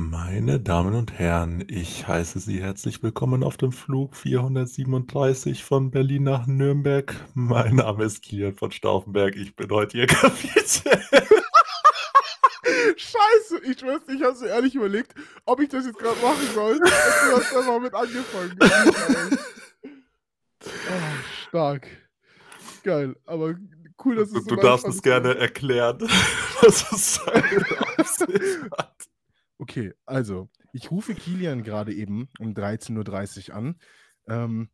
Meine Damen und Herren, ich heiße Sie herzlich willkommen auf dem Flug 437 von Berlin nach Nürnberg. Mein Name ist Kilian von Stauffenberg. Ich bin heute Ihr Kapitän. Scheiße, ich nicht, ich habe so ehrlich überlegt, ob ich das jetzt gerade machen soll. Du hast einfach mit angefangen. Oh, stark. Geil, aber cool, dass Du, es so du darfst es gerne erklären, was es hat. Okay, also, ich rufe Kilian gerade eben um 13.30 Uhr an. Ähm,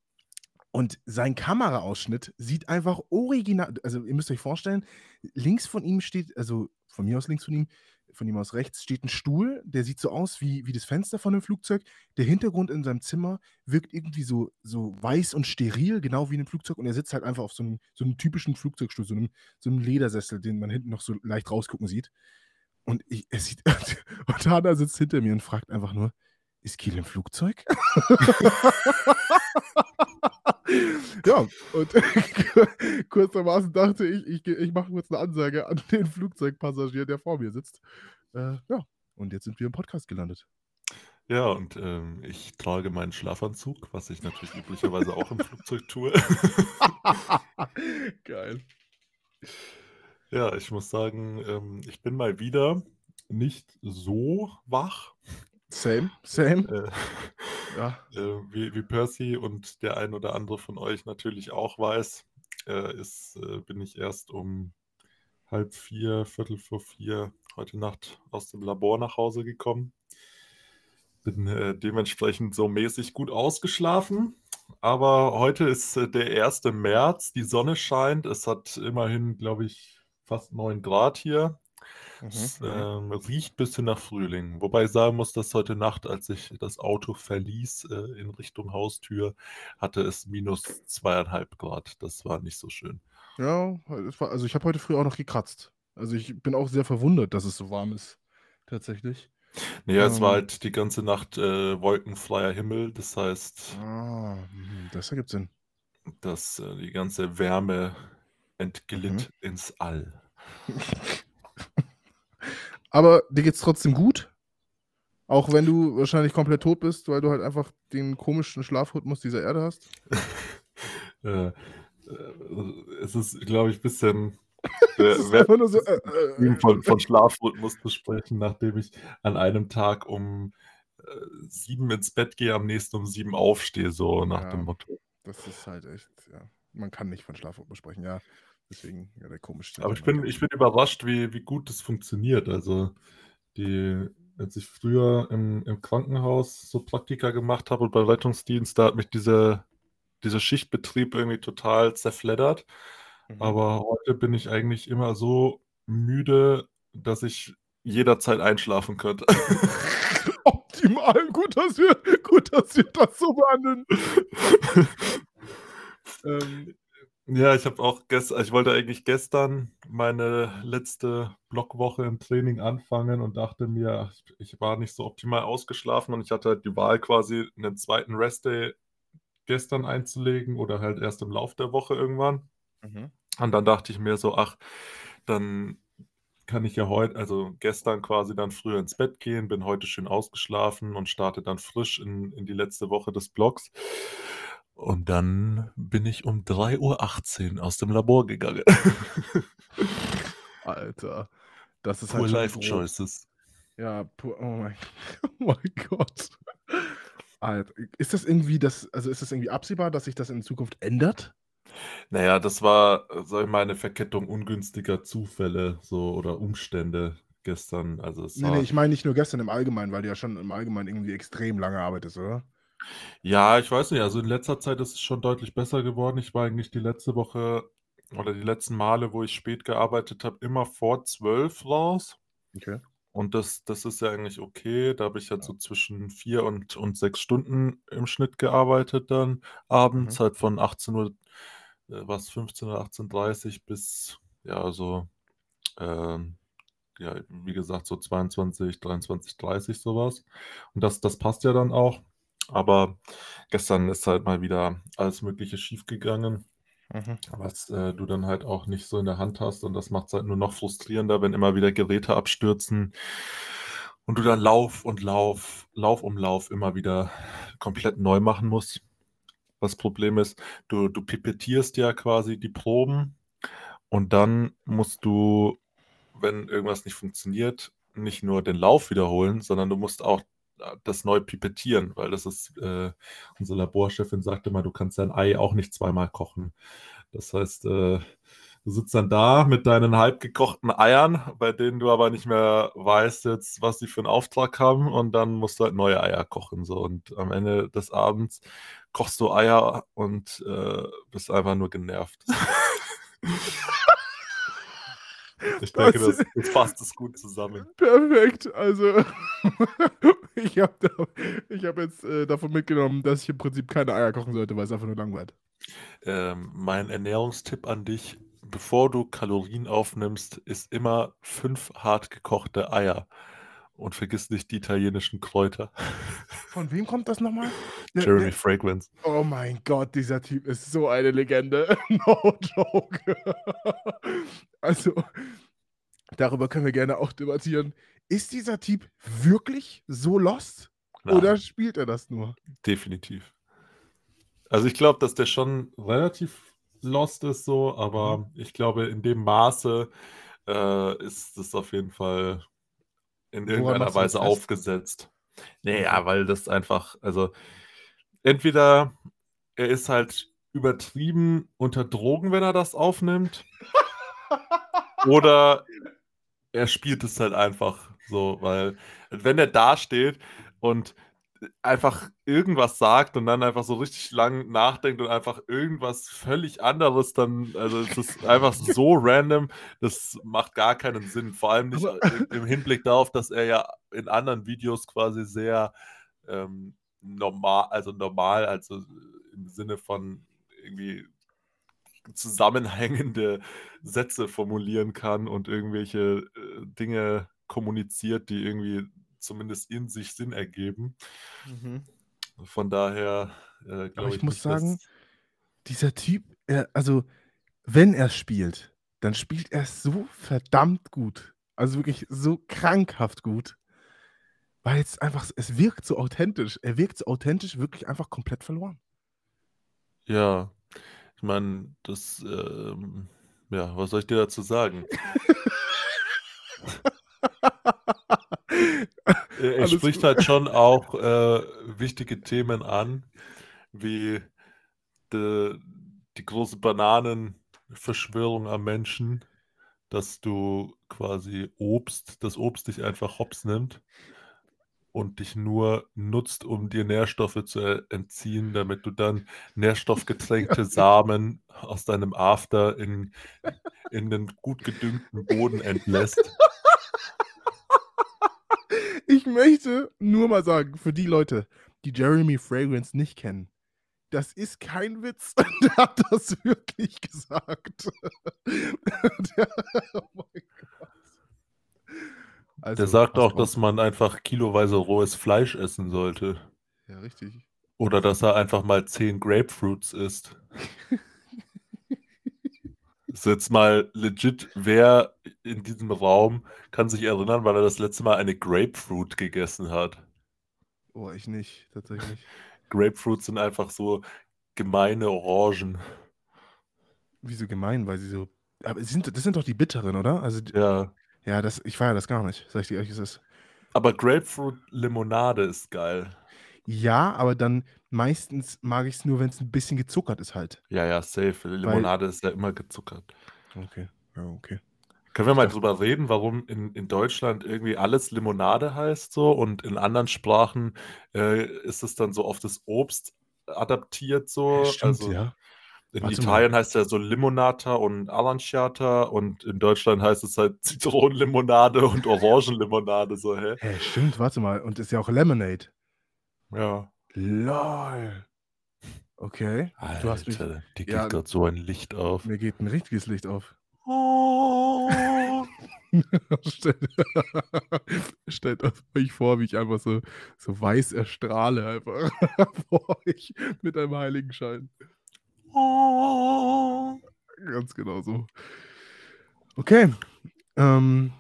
und sein Kameraausschnitt sieht einfach original. Also, ihr müsst euch vorstellen, links von ihm steht, also von mir aus links von ihm, von ihm aus rechts steht ein Stuhl, der sieht so aus wie, wie das Fenster von einem Flugzeug. Der Hintergrund in seinem Zimmer wirkt irgendwie so, so weiß und steril, genau wie in einem Flugzeug. Und er sitzt halt einfach auf so einem, so einem typischen Flugzeugstuhl, so einem, so einem Ledersessel, den man hinten noch so leicht rausgucken sieht. Und ich, es sieht, und Hanna sitzt hinter mir und fragt einfach nur, ist Kiel im Flugzeug? ja, und kurzermaßen dachte ich, ich, ich mache kurz eine Ansage an den Flugzeugpassagier, der vor mir sitzt. Äh, ja, und jetzt sind wir im Podcast gelandet. Ja, und ähm, ich trage meinen Schlafanzug, was ich natürlich üblicherweise auch im Flugzeug tue. Geil. Ja, ich muss sagen, ähm, ich bin mal wieder nicht so wach, Same, same. äh, Ja. äh, wie, wie Percy und der ein oder andere von euch natürlich auch weiß, äh, ist, äh, bin ich erst um halb vier, viertel vor vier heute Nacht aus dem Labor nach Hause gekommen. Bin äh, dementsprechend so mäßig gut ausgeschlafen. Aber heute ist äh, der 1. März, die Sonne scheint. Es hat immerhin, glaube ich, fast 9 Grad hier. Mhm, mhm. ähm, riecht ein bisschen nach Frühling. Wobei ich sagen muss, dass heute Nacht, als ich das Auto verließ äh, in Richtung Haustür, hatte es minus zweieinhalb Grad. Das war nicht so schön. Ja, war, also ich habe heute früh auch noch gekratzt. Also ich bin auch sehr verwundert, dass es so warm ist. Tatsächlich. Naja, es war Ähm, halt die ganze Nacht äh, wolkenfreier Himmel. Das heißt, ah, mhm, das ergibt Sinn. dass äh, die ganze Wärme Mhm. entglitt ins All. Aber dir geht's trotzdem gut? Auch wenn du wahrscheinlich komplett tot bist, weil du halt einfach den komischen Schlafrhythmus dieser Erde hast? Äh, äh, es ist, glaube ich, ein bisschen äh, so. Äh, von, von Schlafrhythmus zu sprechen, nachdem ich an einem Tag um äh, sieben ins Bett gehe, am nächsten um sieben aufstehe, so nach Ja. dem Motto. das ist halt echt, ja. Man kann nicht von Schlafrhythmus sprechen, ja. Deswegen, ja, der komische. Aber ich bin, ich bin überrascht, wie, wie gut das funktioniert. Also, die, als ich früher im, im Krankenhaus so Praktika gemacht habe und bei Rettungsdienst, da hat mich dieser, dieser Schichtbetrieb irgendwie total zerfleddert. Mhm. Aber heute bin ich eigentlich immer so müde, dass ich jederzeit einschlafen könnte. Optimal, gut, dass wir, gut, dass wir das so behandeln. Ähm, ja, ich habe auch gestern, ich wollte eigentlich gestern meine letzte Blockwoche im Training anfangen und dachte mir, ich war nicht so optimal ausgeschlafen und ich hatte halt die Wahl, quasi einen zweiten Restday gestern einzulegen oder halt erst im Lauf der Woche irgendwann. Mhm. Und dann dachte ich mir so, ach, dann kann ich ja heute, also gestern quasi dann früher ins Bett gehen, bin heute schön ausgeschlafen und starte dann frisch in, in die letzte Woche des Blogs. Und dann bin ich um 3.18 Uhr aus dem Labor gegangen. Alter, das ist Poor halt schon Life grob. Choices. Ja, pu- oh mein, oh mein Gott. Alter, ist das irgendwie das, also ist das irgendwie absehbar, dass sich das in Zukunft ändert? Naja, das war, sag ich mal, eine Verkettung ungünstiger Zufälle so oder Umstände gestern. Also es Nee, war, nee, ich meine nicht nur gestern im Allgemeinen, weil du ja schon im Allgemeinen irgendwie extrem lange arbeitest, oder? Ja, ich weiß nicht, also in letzter Zeit ist es schon deutlich besser geworden. Ich war eigentlich die letzte Woche oder die letzten Male, wo ich spät gearbeitet habe, immer vor zwölf raus. Okay. Und das, das ist ja eigentlich okay. Da habe ich halt so zwischen vier und, und sechs Stunden im Schnitt gearbeitet dann abends, Mhm. halt von 18 Uhr, äh, was, 15 oder 18.30 bis, ja, so, ähm, ja, wie gesagt, so 22, 23, 30 sowas. Und das, das passt ja dann auch. Aber gestern ist halt mal wieder alles Mögliche schiefgegangen, Mhm. was äh, du dann halt auch nicht so in der Hand hast. Und das macht es halt nur noch frustrierender, wenn immer wieder Geräte abstürzen. und du dann Lauf und Lauf, Lauf um Lauf immer wieder komplett neu machen musst. Was Problem ist, du, du pipettierst ja quasi die Proben und dann musst du, wenn irgendwas nicht funktioniert, nicht nur den Lauf wiederholen, sondern du musst auch das neu pipettieren, weil das ist, äh, unsere Laborchefin sagte mal, du kannst dein Ei auch nicht zweimal kochen. Das heißt, äh, du sitzt dann da mit deinen halb gekochten Eiern, bei denen du aber nicht mehr weißt jetzt, was sie für einen Auftrag haben und dann musst du halt neue Eier kochen. So. Und am Ende des Abends kochst du Eier und äh, bist einfach nur genervt. Ich denke, das, das fasst es gut zusammen. Perfekt. Also, ich habe hab jetzt äh, davon mitgenommen, dass ich im Prinzip keine Eier kochen sollte, weil es einfach nur langweilt. Ähm, mein Ernährungstipp an dich, bevor du Kalorien aufnimmst, ist immer fünf hart gekochte Eier. Und vergiss nicht die italienischen Kräuter. Von wem kommt das nochmal? Jeremy Fragrance. Oh mein Gott, dieser Typ ist so eine Legende. no joke. also, darüber können wir gerne auch debattieren. Ist dieser Typ wirklich so lost? Nein. Oder spielt er das nur? Definitiv. Also ich glaube, dass der schon relativ lost ist so, aber mhm. ich glaube, in dem Maße äh, ist es auf jeden Fall in irgendeiner Weise aufgesetzt. Naja, weil das einfach, also entweder er ist halt übertrieben unter Drogen, wenn er das aufnimmt, oder er spielt es halt einfach so, weil wenn er da steht und einfach irgendwas sagt und dann einfach so richtig lang nachdenkt und einfach irgendwas völlig anderes dann, also es ist einfach so random, das macht gar keinen Sinn. Vor allem nicht im Hinblick darauf, dass er ja in anderen Videos quasi sehr ähm, normal, also normal, also im Sinne von irgendwie zusammenhängende Sätze formulieren kann und irgendwelche äh, Dinge kommuniziert, die irgendwie zumindest in sich Sinn ergeben. Mhm. Von daher äh, glaube ich. Ich muss nicht, sagen, dieser Typ, er, also wenn er spielt, dann spielt er so verdammt gut. Also wirklich so krankhaft gut. Weil es einfach, es wirkt so authentisch. Er wirkt so authentisch, wirklich einfach komplett verloren. Ja, ich meine, das, ähm, ja, was soll ich dir dazu sagen? er spricht gut. halt schon auch äh, wichtige Themen an, wie de, die große Bananenverschwörung am Menschen, dass du quasi Obst, das Obst dich einfach hops nimmt und dich nur nutzt, um dir Nährstoffe zu entziehen, damit du dann nährstoffgetränkte Samen aus deinem After in, in den gut gedüngten Boden entlässt. Ich möchte nur mal sagen, für die Leute, die Jeremy Fragrance nicht kennen, das ist kein Witz. Der hat das wirklich gesagt. Der, oh mein Gott. Also, Der sagt auch, dass man einfach kiloweise rohes Fleisch essen sollte. Ja, richtig. Oder dass er einfach mal zehn Grapefruits isst. ist jetzt mal legit, wer in diesem Raum kann sich erinnern, weil er das letzte Mal eine Grapefruit gegessen hat? Oh, ich nicht, tatsächlich. Grapefruits sind einfach so gemeine Orangen. Wieso gemein? Weil sie so. Aber sind, das sind doch die bitteren, oder? Also, ja. Ja, das, ich feiere das gar nicht, sag ich dir ehrlich, es ist. Aber Grapefruit-Limonade ist geil. Ja, aber dann meistens mag ich es nur, wenn es ein bisschen gezuckert ist halt. Ja, ja, safe. Limonade Weil, ist ja immer gezuckert. Okay, ja, okay. Können wir mal drüber reden, warum in, in Deutschland irgendwie alles Limonade heißt so und in anderen Sprachen äh, ist es dann so auf das Obst adaptiert so? Ja, stimmt, also, ja. In Warte Italien mal. heißt es ja so Limonata und Aranciata und in Deutschland heißt es halt Zitronenlimonade und Orangenlimonade. So, hä? Hä, stimmt, warte mal. Und ist ja auch Lemonade. Ja. Lol. Okay. Alter, du hast mich, dir geht ja, gerade so ein Licht auf. Mir geht ein richtiges Licht auf. Oh. stellt, stellt euch vor, wie ich einfach so, so weiß erstrahle einfach vor euch mit einem Heiligenschein. Oh. Ganz genau so. Okay. Ähm.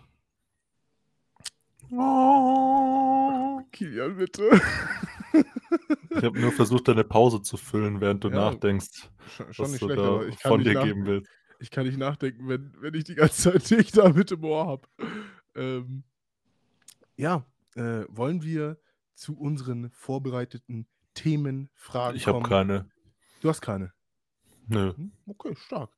Oh. Kilian, bitte. Ich habe nur versucht, deine Pause zu füllen, während du Ja, nachdenkst, Schon, schon was nicht du schlecht, da aber ich kann, von nicht dir geben willst. ich kann nicht nachdenken, wenn, wenn ich die ganze Zeit dich da mit im Ohr habe. Ähm, ja, äh, wollen wir zu unseren vorbereiteten Themen, Fragen Ich habe keine. Du hast keine. Nö. Hm, Okay, stark.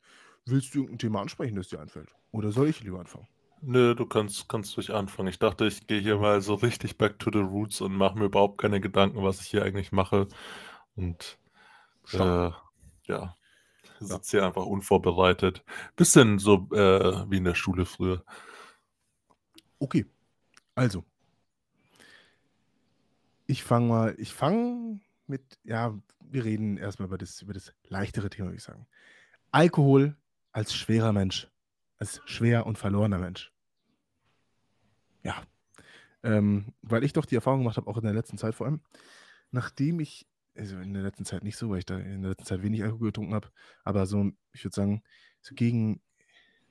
Willst du irgendein Thema ansprechen, das dir einfällt? Oder soll ich lieber anfangen? Nö, du kannst, kannst ruhig anfangen. Ich dachte, ich gehe hier mal so richtig back to the roots und mache mir überhaupt keine Gedanken, was ich hier eigentlich mache. Und äh, ja, sitze hier einfach unvorbereitet. Bisschen so äh, wie in der Schule früher. Okay, also. Ich fange mal, ich fange mit, ja, wir reden erstmal über das, über das leichtere Thema, würde ich sagen. Alkohol als schwerer Mensch, als schwer und verlorener Mensch. Ja, ähm, weil ich doch die Erfahrung gemacht habe, auch in der letzten Zeit vor allem, nachdem ich, also in der letzten Zeit nicht so, weil ich da in der letzten Zeit wenig Alkohol getrunken habe, aber so, ich würde sagen, so gegen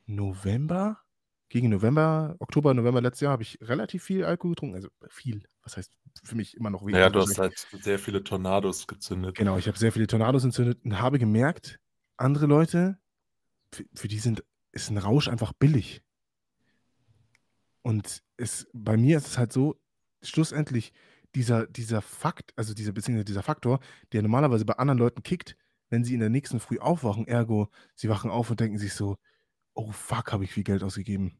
November, gegen November, Oktober, November letztes Jahr habe ich relativ viel Alkohol getrunken. Also viel, was heißt für mich immer noch wenig. Naja, also du hast wahrscheinlich- halt sehr viele Tornados gezündet. Genau, ich habe sehr viele Tornados entzündet und habe gemerkt, andere Leute, für, für die sind, ist ein Rausch einfach billig. Und es, bei mir ist es halt so, schlussendlich, dieser, dieser Fakt, also dieser, beziehungsweise dieser Faktor, der normalerweise bei anderen Leuten kickt, wenn sie in der nächsten Früh aufwachen, ergo, sie wachen auf und denken sich so, oh fuck, habe ich viel Geld ausgegeben.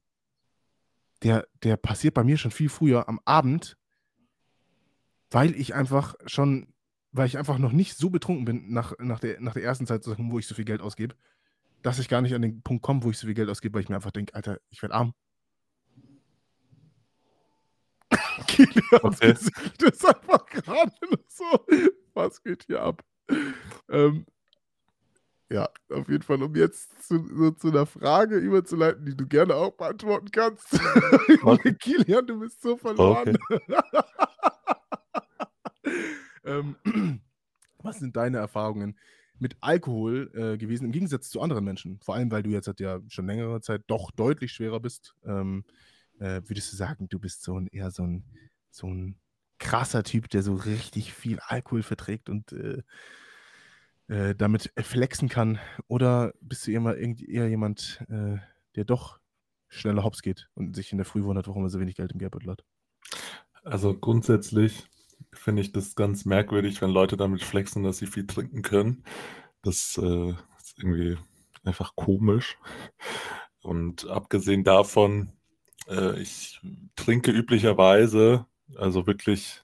Der, der passiert bei mir schon viel früher am Abend, weil ich einfach schon, weil ich einfach noch nicht so betrunken bin nach, nach, der, nach der ersten Zeit, wo ich so viel Geld ausgebe, dass ich gar nicht an den Punkt komme, wo ich so viel Geld ausgebe, weil ich mir einfach denke, Alter, ich werde arm. Kilians Okay. Gesicht ist einfach gerade so, was geht hier ab? Ähm, ja, auf jeden Fall, um jetzt zu, so zu einer Frage überzuleiten, die du gerne auch beantworten kannst. Okay. Kilian, du bist so verloren. ähm, was sind deine Erfahrungen mit Alkohol äh, gewesen, im Gegensatz zu anderen Menschen? Vor allem, weil du jetzt halt ja schon längere Zeit doch deutlich schwerer bist. Ähm, äh, würdest du sagen, du bist so ein eher so ein, so ein krasser Typ, der so richtig viel Alkohol verträgt und äh, äh, damit flexen kann? Oder bist du eher, eher jemand, äh, der doch schneller hops geht und sich in der Früh wundert, warum er so wenig Geld im Geldbeutel hat? Also grundsätzlich finde ich das ganz merkwürdig, wenn Leute damit flexen, dass sie viel trinken können. Das äh, ist irgendwie einfach komisch. Und abgesehen davon, äh, ich trinke üblicherweise, also wirklich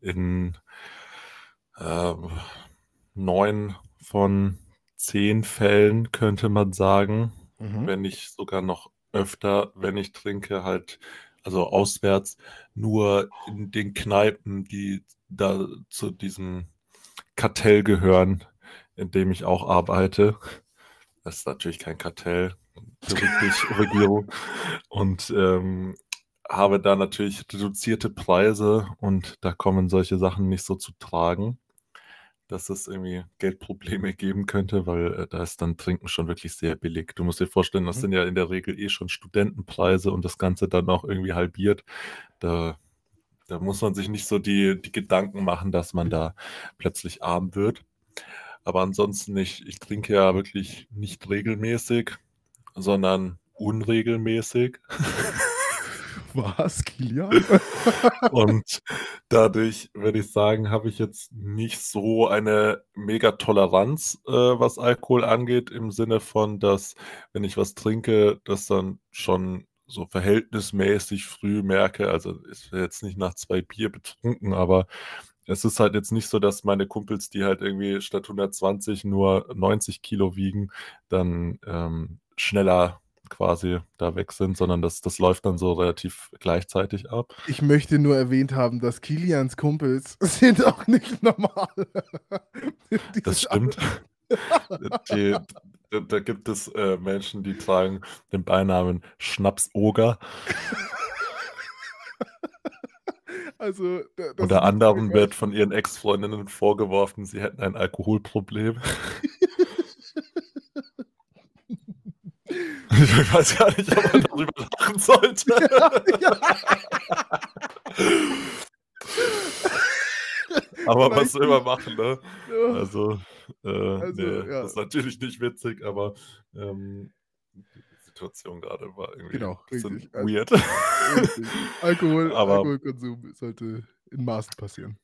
in ähm, neun von zehn Fällen könnte man sagen, Mhm. wenn nicht sogar noch öfter, wenn ich trinke, halt, also auswärts, nur in den Kneipen, die da zu diesem Kartell gehören, in dem ich auch arbeite. Das ist natürlich kein Kartell, Regierung. Und ähm, habe da natürlich reduzierte Preise und da kommen solche Sachen nicht so zu tragen, dass es irgendwie Geldprobleme geben könnte, weil äh, da ist dann Trinken schon wirklich sehr billig. Du musst dir vorstellen, das Mhm. sind ja in der Regel eh schon Studentenpreise und das Ganze dann auch irgendwie halbiert. Da, da muss man sich nicht so die, die Gedanken machen, dass man da plötzlich arm wird. Aber ansonsten, ich, ich trinke ja wirklich nicht regelmäßig, sondern unregelmäßig. Was, Kilian? Und dadurch würde ich sagen, habe ich jetzt nicht so eine mega Toleranz, äh, was Alkohol angeht, im Sinne von, dass wenn ich was trinke, das dann schon so verhältnismäßig früh merke. Also ist jetzt nicht nach zwei Bier betrunken, aber es ist halt jetzt nicht so, dass meine Kumpels, die halt irgendwie statt 120 nur 90 Kilo wiegen, dann ähm, schneller quasi da weg sind, sondern das, das läuft dann so relativ gleichzeitig ab. Ich möchte nur erwähnt haben, dass Kilians Kumpels sind auch nicht normal. Das stimmt. Die, da, da gibt es äh, Menschen, die tragen den Beinamen Schnapsoger. Also, Unter anderem wird von ihren Ex-Freundinnen vorgeworfen, sie hätten ein Alkoholproblem. Ich weiß gar nicht, ob man darüber lachen sollte. aber was soll man machen, ne? Ja. Also, äh, Also, nee, ja. das ist natürlich nicht witzig, aber ähm, Situation gerade war irgendwie Genau, richtig. Weird. richtig. Alkohol, Aber- Alkoholkonsum sollte in Maßen passieren.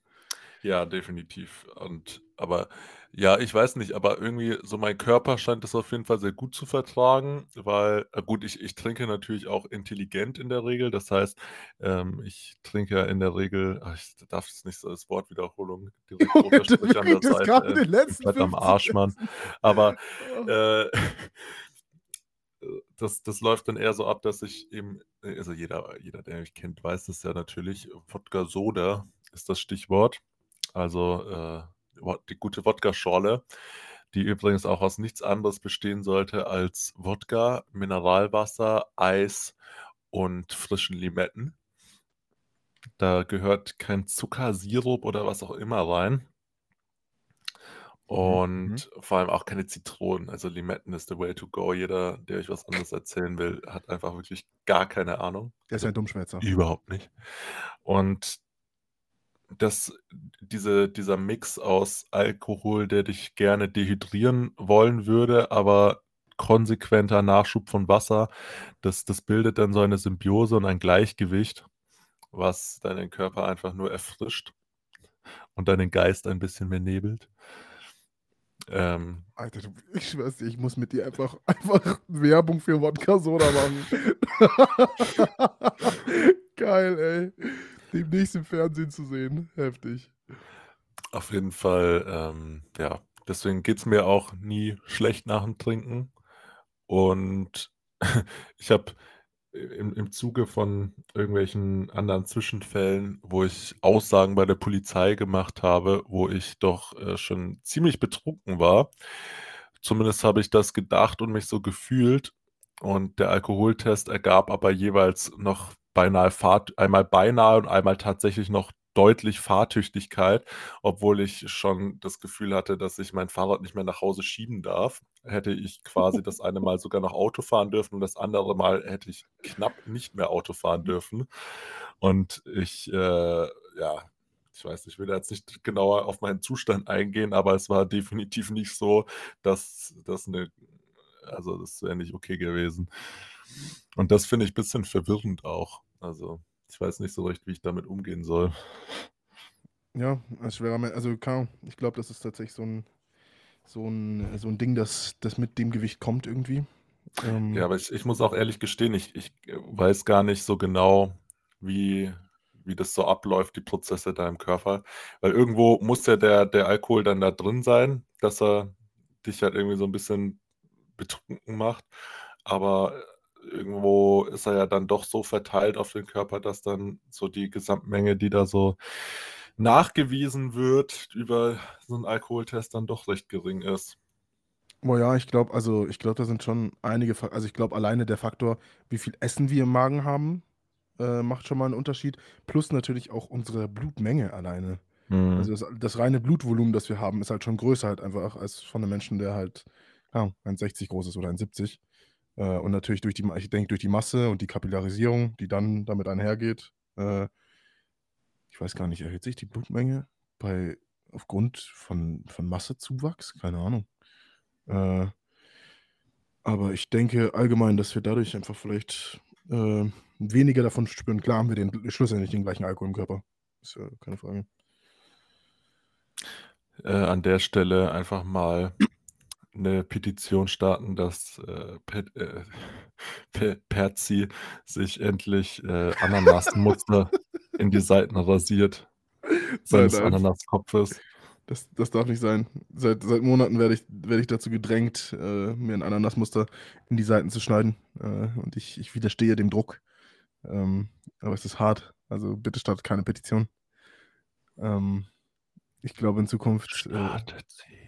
Ja, definitiv. Und aber ja, ich weiß nicht, aber irgendwie so mein Körper scheint das auf jeden Fall sehr gut zu vertragen, weil, äh, gut, ich, ich trinke natürlich auch intelligent in der Regel. Das heißt, ähm, ich trinke ja in der Regel, ach, ich darf jetzt nicht so das Wort Wiederholung direkt Du runtersprechen an der gerade ey. den Ich bin letzten am 15 Arsch, Mann. Aber Oh. äh, das, das läuft dann eher so ab, dass ich eben, also jeder, jeder, der mich kennt, weiß das ja natürlich, Wodka Soda ist das Stichwort. Also äh, die gute Wodka-Schorle, die übrigens auch aus nichts anderes bestehen sollte als Wodka, Mineralwasser, Eis und frischen Limetten. Da gehört kein Zucker, Sirup oder was auch immer rein. Mhm, Und vor allem auch keine Zitronen. Also Limetten ist the way to go. Jeder, der euch was anderes erzählen will, hat einfach wirklich gar keine Ahnung. Der ist Also ein Dummschwätzer. überhaupt nicht. Und das, diese, dieser Mix aus Alkohol, der dich gerne dehydrieren wollen würde, aber konsequenter Nachschub von Wasser, das, das bildet dann so eine Symbiose und ein Gleichgewicht, was deinen Körper einfach nur erfrischt und deinen Geist ein bisschen mehr nebelt. Ähm, Alter, du, ich schwör's dir, ich muss mit dir einfach, einfach Werbung für Wodka-Soda machen. Geil, ey. Demnächst im Fernsehen zu sehen. Heftig. Auf jeden Fall, ähm, ja, deswegen geht es mir auch nie schlecht nach dem Trinken. Und ich habe im, im Zuge von irgendwelchen anderen Zwischenfällen, wo ich Aussagen bei der Polizei gemacht habe, wo ich doch äh, schon ziemlich betrunken war. Zumindest habe ich das gedacht und mich so gefühlt. Und der Alkoholtest ergab aber jeweils noch beinahe Fahrt, einmal beinahe und einmal tatsächlich noch deutlich Fahrtüchtigkeit, obwohl ich schon das Gefühl hatte, dass ich mein Fahrrad nicht mehr nach Hause schieben darf. Hätte ich quasi das eine Mal sogar noch Auto fahren dürfen und das andere Mal hätte ich knapp nicht mehr Auto fahren dürfen. Und ich, äh, ja, ich weiß, ich will jetzt nicht genauer auf meinen Zustand eingehen, aber es war definitiv nicht so, dass das eine, also das wäre nicht okay gewesen. Und das finde ich ein bisschen verwirrend auch. Also ich weiß nicht so recht, wie ich damit umgehen soll. Ja, Mensch. Also, ich glaube, das ist tatsächlich so ein, so ein, so ein Ding, das, das mit dem Gewicht kommt irgendwie. Ähm, Ja, aber ich, ich muss auch ehrlich gestehen, ich, ich weiß gar nicht so genau, wie, wie das so abläuft, die Prozesse da im Körper. Weil irgendwo muss ja der, der Alkohol dann da drin sein, dass er dich halt irgendwie so ein bisschen betrunken macht. Aber irgendwo ist er ja dann doch so verteilt auf den Körper, dass dann so die Gesamtmenge, die da so nachgewiesen wird über so einen Alkoholtest, dann doch recht gering ist. Boah, ja, ich glaube, also ich glaube, da sind schon einige, Fa- also ich glaube alleine der Faktor, wie viel Essen wir im Magen haben, äh, macht schon mal einen Unterschied. Plus natürlich auch unsere Blutmenge alleine. Mhm. Also das, das reine Blutvolumen, das wir haben, ist halt schon größer halt einfach als von einem Menschen, der halt ja, 1,60 groß ist oder 1,70. Äh, und natürlich durch die, ich denke, durch die Masse und die Kapillarisierung, die dann damit einhergeht, äh, ich weiß gar nicht, erhöht sich die Blutmenge bei aufgrund von, von Massezuwachs? Keine Ahnung. Äh, aber ich denke allgemein, dass wir dadurch einfach vielleicht äh, weniger davon spüren. Klar haben wir den, schlussendlich den gleichen Alkohol im Körper. Ist ja keine Frage. äh, an der Stelle einfach mal eine Petition starten, dass äh, Pe äh, Pe Perzi sich endlich äh, Ananasmuster in die Seiten rasiert seines Nein, nein. Ananaskopfes. Das, das darf nicht sein. Seit, seit Monaten werde ich, werde ich dazu gedrängt, äh, mir ein Ananasmuster in die Seiten zu schneiden. Äh, und ich, ich widerstehe dem Druck. Ähm, aber es ist hart. Also bitte startet keine Petition. Ähm, ich glaube in Zukunft. Äh, Startet sie.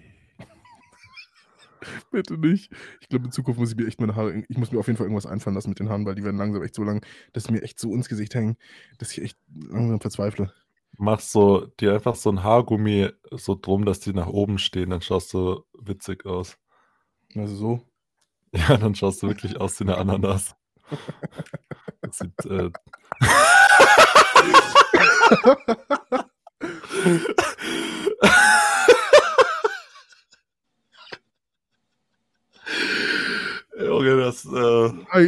bitte nicht. Ich glaube in Zukunft muss ich mir echt meine Haare. Ich muss mir auf jeden Fall irgendwas einfallen lassen mit den Haaren, weil die werden langsam echt so lang, dass sie mir echt so ins Gesicht hängen, dass ich echt langsam verzweifle. Machst so dir einfach so ein Haargummi so drum, dass die nach oben stehen, dann schaust du witzig aus. Also so. Ja, dann schaust du wirklich aus wie eine Ananas. Das sieht, äh,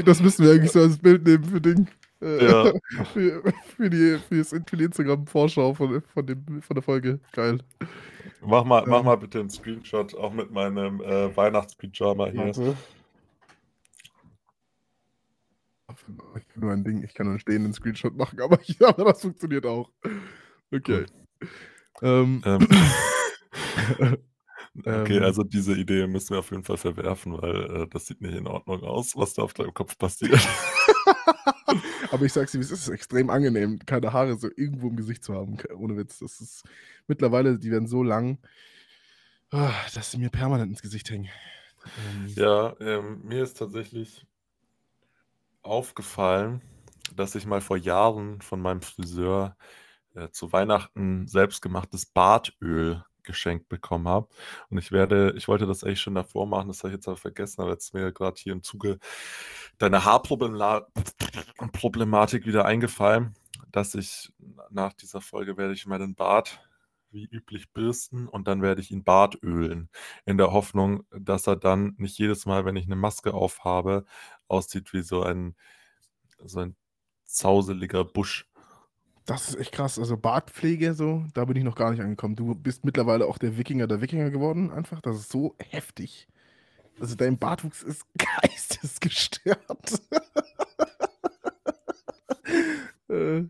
Das müssen wir eigentlich so als Bild nehmen für Ding. Äh, Ja. für, für, die, für, die Instagram-Vorschau von, von, dem, von der Folge. Geil. Mach mal, mach Ähm. mal bitte einen Screenshot, auch mit meinem äh, Weihnachtspyjama hier. Warte. Ich kann nur ein Ding, ich kann nur einen stehenden Screenshot machen, aber, ich, aber das funktioniert auch. Okay. Ähm, Ähm, okay, Ähm. also diese Idee müssen wir auf jeden Fall verwerfen, weil äh, das sieht nicht in Ordnung aus, was da auf deinem Kopf passiert. aber ich sag's dir, es ist extrem angenehm, keine Haare so irgendwo im Gesicht zu haben. Ohne Witz. Das ist mittlerweile, die werden so lang, ah, dass sie mir permanent ins Gesicht hängen. Ähm, Ja, ähm, mir ist tatsächlich aufgefallen, dass ich mal vor Jahren von meinem Friseur äh, zu Weihnachten selbstgemachtes Bartöl geschenkt bekommen habe. Und ich werde, ich wollte das eigentlich schon davor machen, das habe ich jetzt aber vergessen, aber jetzt ist mir gerade hier im Zuge deiner Haarproblematik wieder eingefallen, dass ich nach dieser Folge werde ich meinen Bart wie üblich bürsten und dann werde ich ihn Bartölen in der Hoffnung, dass er dann nicht jedes Mal, wenn ich eine Maske aufhabe, aussieht wie so ein, so ein zauseliger Busch. Das ist echt krass. Also Bartpflege, so, da bin ich noch gar nicht angekommen. Du bist mittlerweile auch der Wikinger der Wikinger geworden, einfach. Das ist so heftig. Also dein Bartwuchs ist geistesgestört. äh,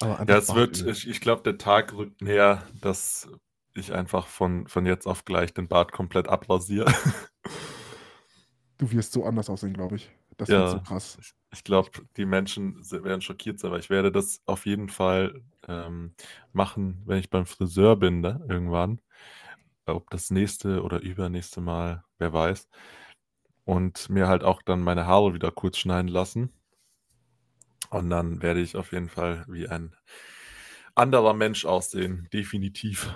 aber Ja, es wird, ich, ich glaube, der Tag rückt näher, dass ich einfach von, von jetzt auf gleich den Bart komplett abrasiere. Du wirst so anders aussehen, glaube ich. Das wird so Ja, krass. ich, ich glaube, die Menschen werden schockiert sein, aber ich werde das auf jeden Fall ähm, machen, wenn ich beim Friseur bin, ne, irgendwann. Ob das nächste oder übernächste Mal, wer weiß. Und mir halt auch dann meine Haare wieder kurz schneiden lassen. Und dann werde ich auf jeden Fall wie ein anderer Mensch aussehen, definitiv.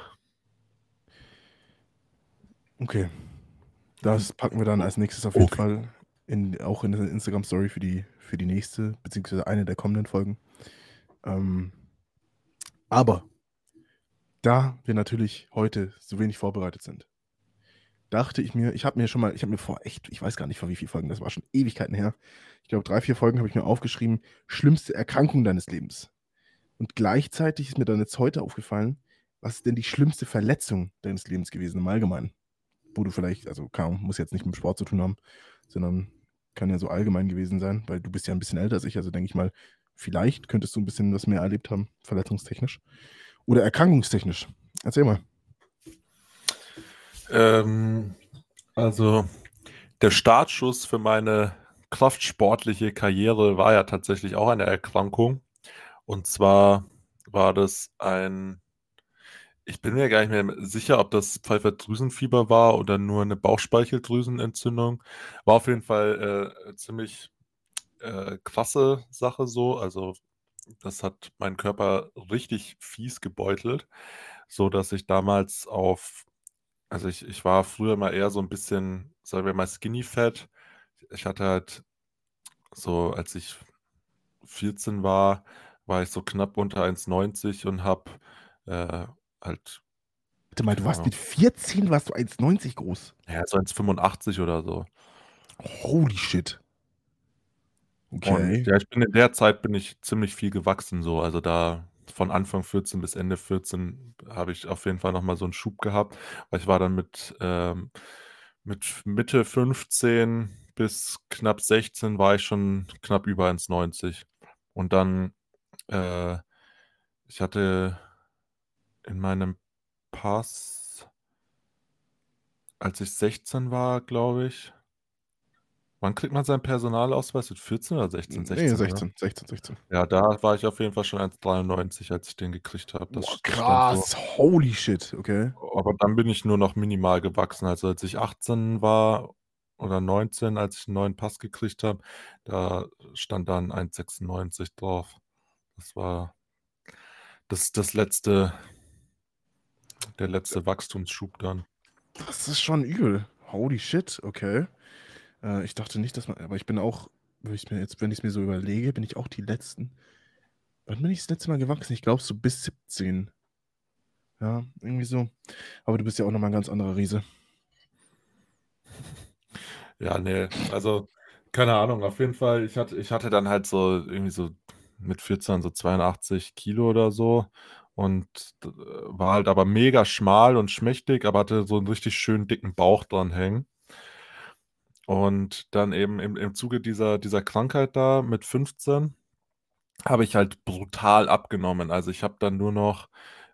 Okay. Das packen wir dann als nächstes auf jeden Okay. Fall in, auch in der Instagram-Story für die, für die nächste, beziehungsweise eine der kommenden Folgen. Ähm, aber da wir natürlich heute so wenig vorbereitet sind, dachte ich mir, ich habe mir schon mal, ich habe mir vor echt, ich weiß gar nicht vor wie vielen Folgen, das war schon Ewigkeiten her. Ich glaube, drei, vier Folgen habe ich mir aufgeschrieben, schlimmste Erkrankung deines Lebens. Und gleichzeitig ist mir dann jetzt heute aufgefallen, was ist denn die schlimmste Verletzung deines Lebens gewesen im Allgemeinen? Wo du vielleicht, also kaum, muss jetzt nicht mit dem Sport zu tun haben, sondern kann ja so allgemein gewesen sein, weil du bist ja ein bisschen älter als ich, also denke ich mal, vielleicht könntest du ein bisschen was mehr erlebt haben, verletzungstechnisch. Oder erkrankungstechnisch. Erzähl mal. Ähm, also der Startschuss für meine kraftsportliche Karriere war ja tatsächlich auch eine Erkrankung. Und zwar war das ein, ich bin mir gar nicht mehr sicher, ob das Pfeiffer-Drüsenfieber war oder nur eine Bauchspeicheldrüsenentzündung. War auf jeden Fall äh, ziemlich äh, krasse Sache so. Also das hat meinen Körper richtig fies gebeutelt, so dass ich damals auf also ich, ich war früher mal eher so ein bisschen, sagen wir mal, skinny fat. Ich hatte halt so, als ich 14 war, war ich so knapp unter 1,90 und habe äh, halt, Warte mal, du warst mit 14, warst du 1,90 groß. ja, so 1,85 oder so. Holy shit. Und Okay. ja, ich bin in der Zeit bin ich ziemlich viel gewachsen so. Also da von Anfang 14 bis Ende 14 habe ich auf jeden Fall noch mal so einen Schub gehabt, weil ich war dann mit, ähm, mit Mitte 15 bis knapp 16 war ich schon knapp über 1,90. Und dann, äh, ich hatte in meinem Pass, als ich 16 war, glaube ich. Wann kriegt man seinen Personalausweis? Mit 14 oder 16? Nee, 16, oder? 16, 16, 16. Ja, da war ich auf jeden Fall schon 1,93, als ich den gekriegt habe. Das, Boah, stand so. krass. Holy shit. Okay. Aber dann bin ich nur noch minimal gewachsen. Also als ich 18 war oder 19, als ich einen neuen Pass gekriegt habe, da stand dann 1,96 drauf. Das war das, das letzte, der letzte Wachstumsschub dann. Das ist schon übel. Holy shit. Okay. Äh, ich dachte nicht, dass man, aber ich bin auch, wenn ich mir jetzt, wenn ich es mir so überlege, bin ich auch die letzten. Wann bin ich das letzte Mal gewachsen? Ich glaube so bis 17. Ja, irgendwie so. Aber du bist ja auch nochmal ein ganz anderer Riese. Ja, nee, also Keine Ahnung, auf jeden Fall, ich hatte ich hatte dann halt so irgendwie so mit 14 so 82 Kilo oder so und äh, war halt aber mega schmal und schmächtig, aber hatte so 'n richtig schönen dicken Bauch dran hängen. Und dann eben im im Zuge dieser dieser Krankheit da mit 15 habe ich halt brutal abgenommen. Also, ich habe dann nur noch,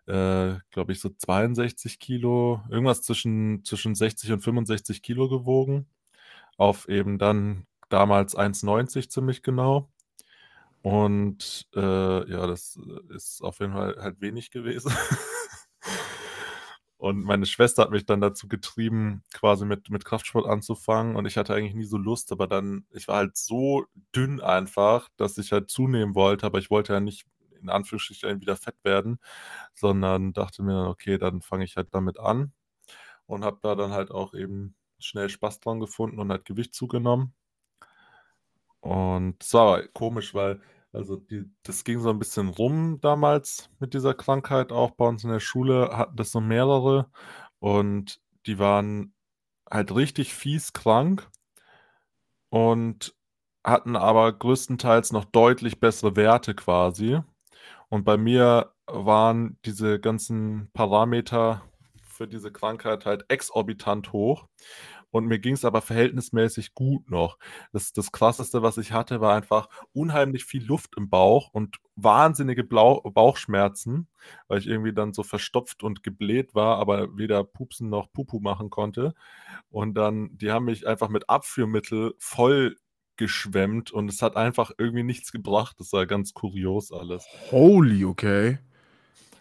äh, glaube ich, so 62 Kilo, irgendwas zwischen zwischen 60 und 65 Kilo gewogen, auf eben dann damals 1,90 ziemlich genau. Und, äh, ja, das, äh, ist auf jeden Fall halt wenig gewesen. Und meine Schwester hat mich dann dazu getrieben, quasi mit mit Kraftsport anzufangen und ich hatte eigentlich nie so Lust, aber dann ich war halt so dünn einfach, dass ich halt zunehmen wollte, aber ich wollte ja nicht in Anführungsstrichen wieder fett werden, sondern dachte mir „Okay, dann fange ich halt damit an“ und habe da dann halt auch eben schnell Spaß dran gefunden und halt Gewicht zugenommen. Und es war komisch, weil also die das ging so 'n bisschen rum damals mit dieser Krankheit auch bei uns in der Schule hatten das so mehrere und die waren halt richtig fies krank und hatten aber größtenteils noch deutlich bessere Werte quasi. Und bei mir waren diese ganzen Parameter für diese Krankheit halt exorbitant hoch und mir ging's aber verhältnismäßig gut noch. Das das Krasseste, was ich hatte, war einfach unheimlich viel Luft im Bauch und wahnsinnige Blau Bauchschmerzen, weil ich irgendwie dann so verstopft und gebläht war, aber weder pupsen noch Pupu machen konnte. Und dann die haben mich einfach mit Abführmittel vollgeschwemmt und es hat einfach irgendwie nichts gebracht. Das war ganz kurios alles. Holy, okay.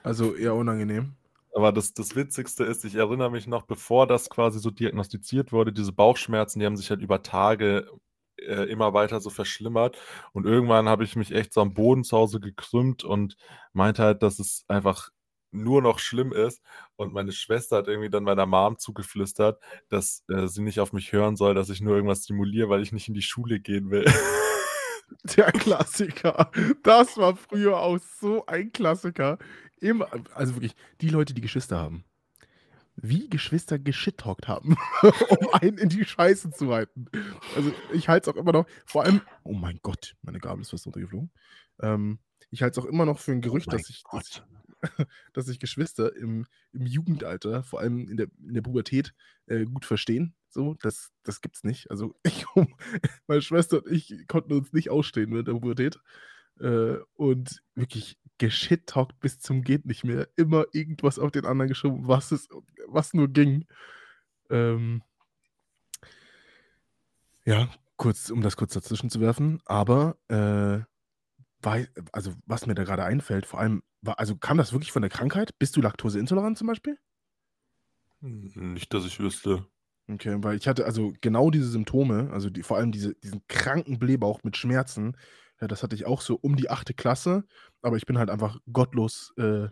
Also eher unangenehm. Aber das das Witzigste ist, ich erinnere mich noch, bevor das quasi so diagnostiziert wurde, diese Bauchschmerzen, die haben sich halt über Tage, äh, immer weiter so verschlimmert. Und irgendwann habe ich mich echt so am Boden zu Hause gekrümmt und meinte halt, dass es einfach nur noch schlimm ist. Und meine Schwester hat irgendwie dann meiner Mom zugeflüstert, dass, äh, sie nicht auf mich hören soll, dass ich nur irgendwas simuliere, weil ich nicht in die Schule gehen will. Der Klassiker. Das war früher auch so ein Klassiker. Immer also wirklich, die Leute, die Geschwister haben, wie Geschwister geshittalkt haben, um einen in die Scheiße zu reiten. Also, ich halte es auch immer noch vor allem oh mein Gott, meine Gabel ist fast runtergeflogen. Ähm, ich halte es auch immer noch für 'n Oh Gerücht, mein dass sich dass Gott. dass sich Geschwister im im Jugendalter, vor allem in der in der Pubertät, äh, gut verstehen, so. Das das gibt's nicht. Also, ich meine Schwester und ich konnten uns nicht ausstehen während der Pubertät, äh, und wirklich geshittalkt bis zum geht nicht mehr. Immer irgendwas auf den anderen geschoben, was es was nur ging. Ähm ja, kurz um das kurz dazwischen zu werfen, aber, äh, wei also, was mir da grade einfällt, vor allem wa also, kam das wirklich von der Krankheit? Bist du laktoseintolerant zum Beispiel? Hm, nicht, dass ich wüsste. Okay, weil ich hatte also genau diese Symptome, also die vor allem diese diesen kranken Blähbauch mit Schmerzen, ja, das hatte ich auch so um die 8. Klasse, aber ich bin halt einfach gottlos, äh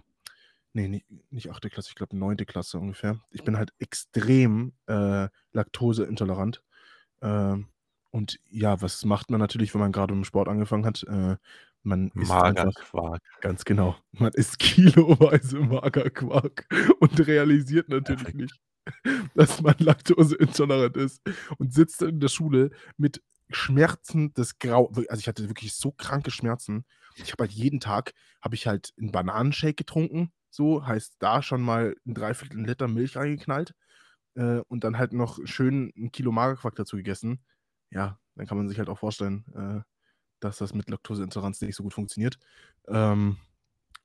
ne, ni nicht 8. Klasse, ich glaube 9. Klasse ungefähr. Ich bin halt extrem, äh, laktoseintolerant. Ähm, und ja, was macht man natürlich, wenn man grade mit'm Sport angefangen hat? Äh, man isst Magerquark. ganz genau. Man isst kiloweise Magerquark und realisiert natürlich Perfekt. nicht, dass man laktoseintolerant ist und sitzt dann in der Schule mit Schmerzen des Grau also, ich hatte wirklich so kranke Schmerzen. Ich habe halt jeden Tag habe ich halt 'n Bananenshake getrunken, so, heißt da schon mal 'n 3/4 Liter Milch reingeknallt, äh, und dann halt noch schön 'n Kilo Magerquark dazu gegessen. Ja, dann kann man sich halt auch vorstellen, äh, dass das mit Laktoseintoleranz nicht so gut funktioniert. Ähm,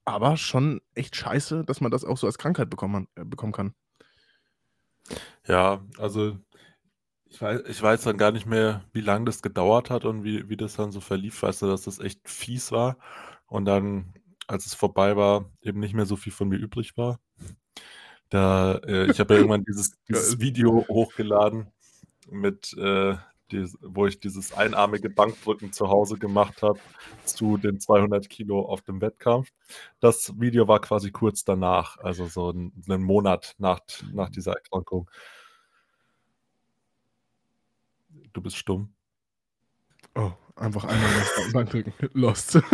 aber schon echt scheiße, dass man das auch so als Krankheit bekommen äh, bekommen kann. Ja, also ich wei ich weiß dann gar nicht mehr, wie lang das gedauert hat und wie wie das dann so verlief. Weißt du, dass das echt fies war und dann, als es vorbei war, eben nicht mehr so viel von mir übrig war. Da äh, ich habe ja irgendwann dieses dieses. Video hochgeladen mit, äh, dies wo ich dieses einarmige Bankdrücken zu Hause gemacht habe zu den 200 Kilo auf dem Wettkampf. Das Video war quasi kurz danach, also so 'n 'nen Monat nach nach dieser Erkrankung. Du bist stumm. Oh, einfach einmal das Bankdrücken lost.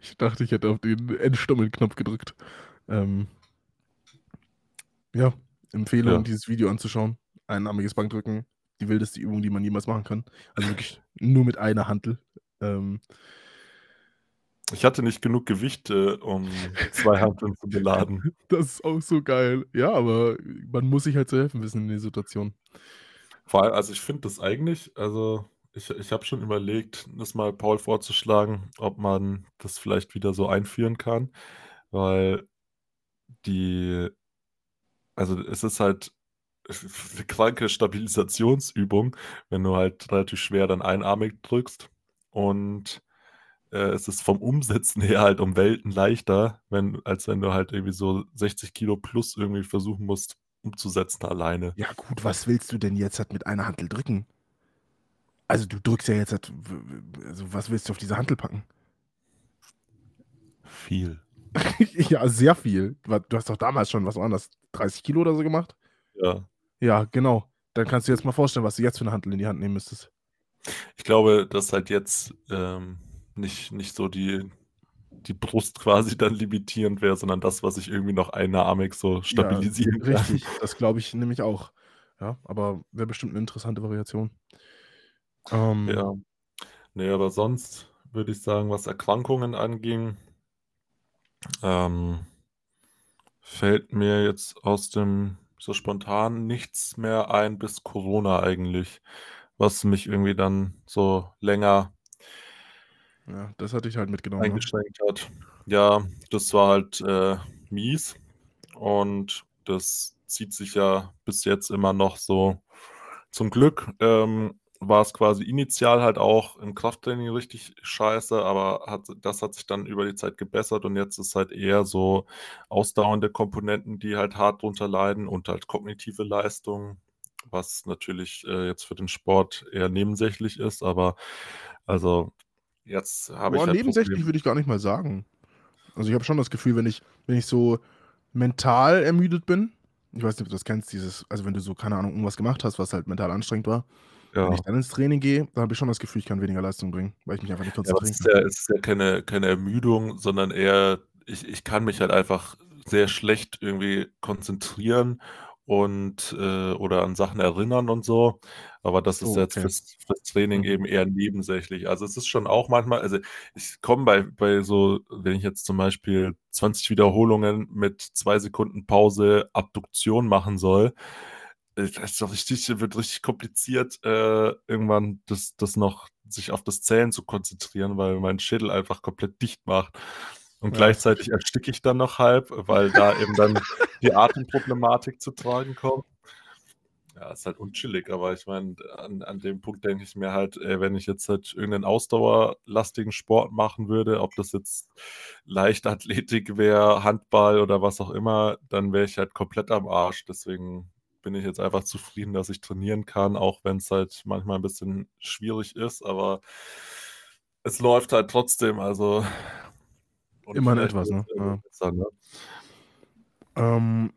Ich dachte, ich hätte auf den Entstummeln-Knopf gedrückt. Ähm ja, Empfehlung, Ja. dieses Video anzuschauen. Einarmiges Bankdrücken. die wildeste Übung, die man jemals machen kann. Also wirklich nur mit einer Hantel. Ähm, ich hatte nicht genug Gewichte, um zwei Hanteln zu beladen. Das ist auch so geil. Ja, aber man muss sich halt zu helfen wissen in der Situation. Vor allem, also ich finde das eigentlich, also ich, ich habe schon überlegt, das mal Paul vorzuschlagen, ob man das vielleicht wieder so einführen kann, weil die, also es ist halt eine kranke Stabilisationsübung, wenn du halt relativ schwer dann einarmig drückst. Und äh, es ist vom Umsetzen her halt um Welten leichter, wenn, als wenn du halt irgendwie so 60 Kilo plus irgendwie versuchen musst umzusetzen alleine. Ja gut, was willst du denn jetzt halt mit einer Handel drücken? Also du drückst ja jetzt, halt, also was willst du auf diese Handel packen? Viel. ja, sehr viel. Du hast doch damals schon, was war das, 30 Kilo oder so gemacht? Ja. Ja, genau. Dann kannst du jetzt mal vorstellen, was du jetzt für eine Handel in die Hand nehmen müsstest. Ich glaube, dass halt jetzt ähm, nicht, nicht so die, die Brust quasi dann limitierend wäre, sondern das, was ich irgendwie noch einarmig so stabilisieren ja, Richtig, das glaube ich nämlich auch. Ja, aber wäre bestimmt eine interessante Variation. Ähm, ja. Nee, aber sonst würde ich sagen, was Erkrankungen anging, ähm, fällt mir jetzt aus dem so spontan nichts mehr ein bis Corona eigentlich, was mich irgendwie dann so länger ja, das hatte ich halt mitgenommen. Ne? eingeschränkt hat. Ja, das war halt äh, mies und das zieht sich ja bis jetzt immer noch so. Zum Glück ähm, war es quasi initial halt auch im Krafttraining richtig scheiße, aber hat, das hat sich dann über die Zeit gebessert und jetzt ist halt eher so ausdauernde Komponenten, die halt hart drunter leiden und halt kognitive Leistung, was natürlich äh, jetzt für den Sport eher nebensächlich ist, aber also Jetzt habe ich halt nebensächlich würde ich gar nicht mal sagen. Also ich habe schon das Gefühl, wenn ich, wenn ich so mental ermüdet bin, ich weiß nicht, ob du das kennst, dieses, also wenn du so, keine Ahnung, irgendwas gemacht hast, was halt mental anstrengend war, ja. wenn ich dann ins Training gehe, dann habe ich schon das Gefühl, ich kann weniger Leistung bringen, weil ich mich einfach nicht konzentrieren ja, kann. Es ist ja, ist ja keine, keine Ermüdung, sondern eher, ich, ich kann mich halt einfach sehr schlecht irgendwie konzentrieren und äh, oder an Sachen erinnern und so. Aber das ist Oh, jetzt okay. fürs, fürs Training Mhm. eben eher nebensächlich. Also es ist schon auch manchmal, also ich komme bei, bei so, wenn ich jetzt zum Beispiel 20 Wiederholungen mit zwei Sekunden Pause Abduktion machen soll, äh, das ist richtig, wird richtig kompliziert, äh, irgendwann das, das noch sich auf das Zählen zu konzentrieren, weil mein Schädel einfach komplett dicht macht. Und ja. gleichzeitig ersticke ich dann noch halb, weil da eben dann die Atemproblematik zu tragen kommt. Ja, ist halt unchillig, aber ich meine, an, an dem Punkt denke ich mir halt, ey, wenn ich jetzt halt irgendeinen ausdauerlastigen Sport machen würde, ob das jetzt Leichtathletik wäre, Handball oder was auch immer, dann wäre ich halt komplett am Arsch. Deswegen bin ich jetzt einfach zufrieden, dass ich trainieren kann, auch wenn es halt manchmal ein bisschen schwierig ist, aber es läuft halt trotzdem. Also Immerhin etwas, ne? Ja. Besser, ne? Ähm,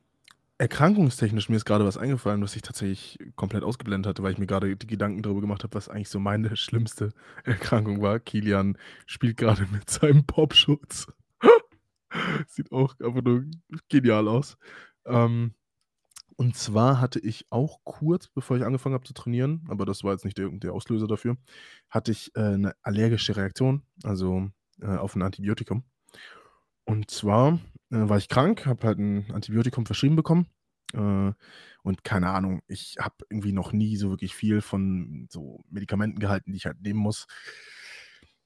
erkrankungstechnisch, mir ist gerade was eingefallen, was ich tatsächlich komplett ausgeblendet hatte, weil ich mir gerade die Gedanken darüber gemacht habe, was eigentlich so meine schlimmste Erkrankung war. Kilian spielt gerade mit seinem Popschutz. Sieht auch einfach nur genial aus. Ähm, und zwar hatte ich auch kurz, bevor ich angefangen habe zu trainieren, aber das war jetzt nicht der, der Auslöser dafür, hatte ich äh, eine allergische Reaktion, also äh, auf ein Antibiotikum. Und zwar äh, war ich krank, habe halt ein Antibiotikum verschrieben bekommen. Äh, und keine Ahnung, ich habe irgendwie noch nie so wirklich viel von so Medikamenten gehalten, die ich halt nehmen muss.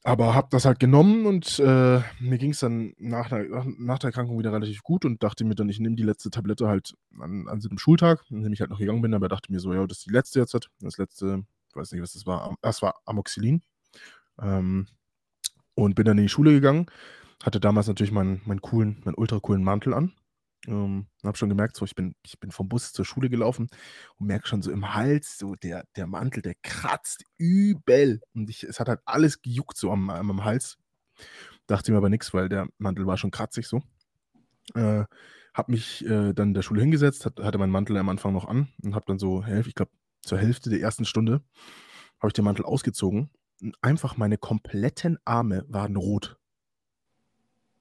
Aber habe das halt genommen und äh, mir ging es dann nach der, nach der Erkrankung wieder relativ gut und dachte mir dann, ich nehme die letzte Tablette halt an, an einem Schultag, an dem ich halt noch gegangen bin, aber dachte mir so, ja, das ist die letzte jetzt. Halt. Das letzte, ich weiß nicht, was das war, das war Amoxilin. Ähm, und bin dann in die Schule gegangen hatte damals natürlich meinen, meinen coolen, meinen ultra coolen Mantel an. Ähm, habe schon gemerkt, so ich bin, ich bin vom Bus zur Schule gelaufen und merke schon so im Hals, so der, der Mantel, der kratzt übel. Und ich, es hat halt alles gejuckt so am, am Hals. Dachte mir aber nichts, weil der Mantel war schon kratzig so. Äh, habe mich äh, dann in der Schule hingesetzt, hat, hatte meinen Mantel am Anfang noch an und habe dann so, ich glaube, zur Hälfte der ersten Stunde habe ich den Mantel ausgezogen und einfach meine kompletten Arme waren rot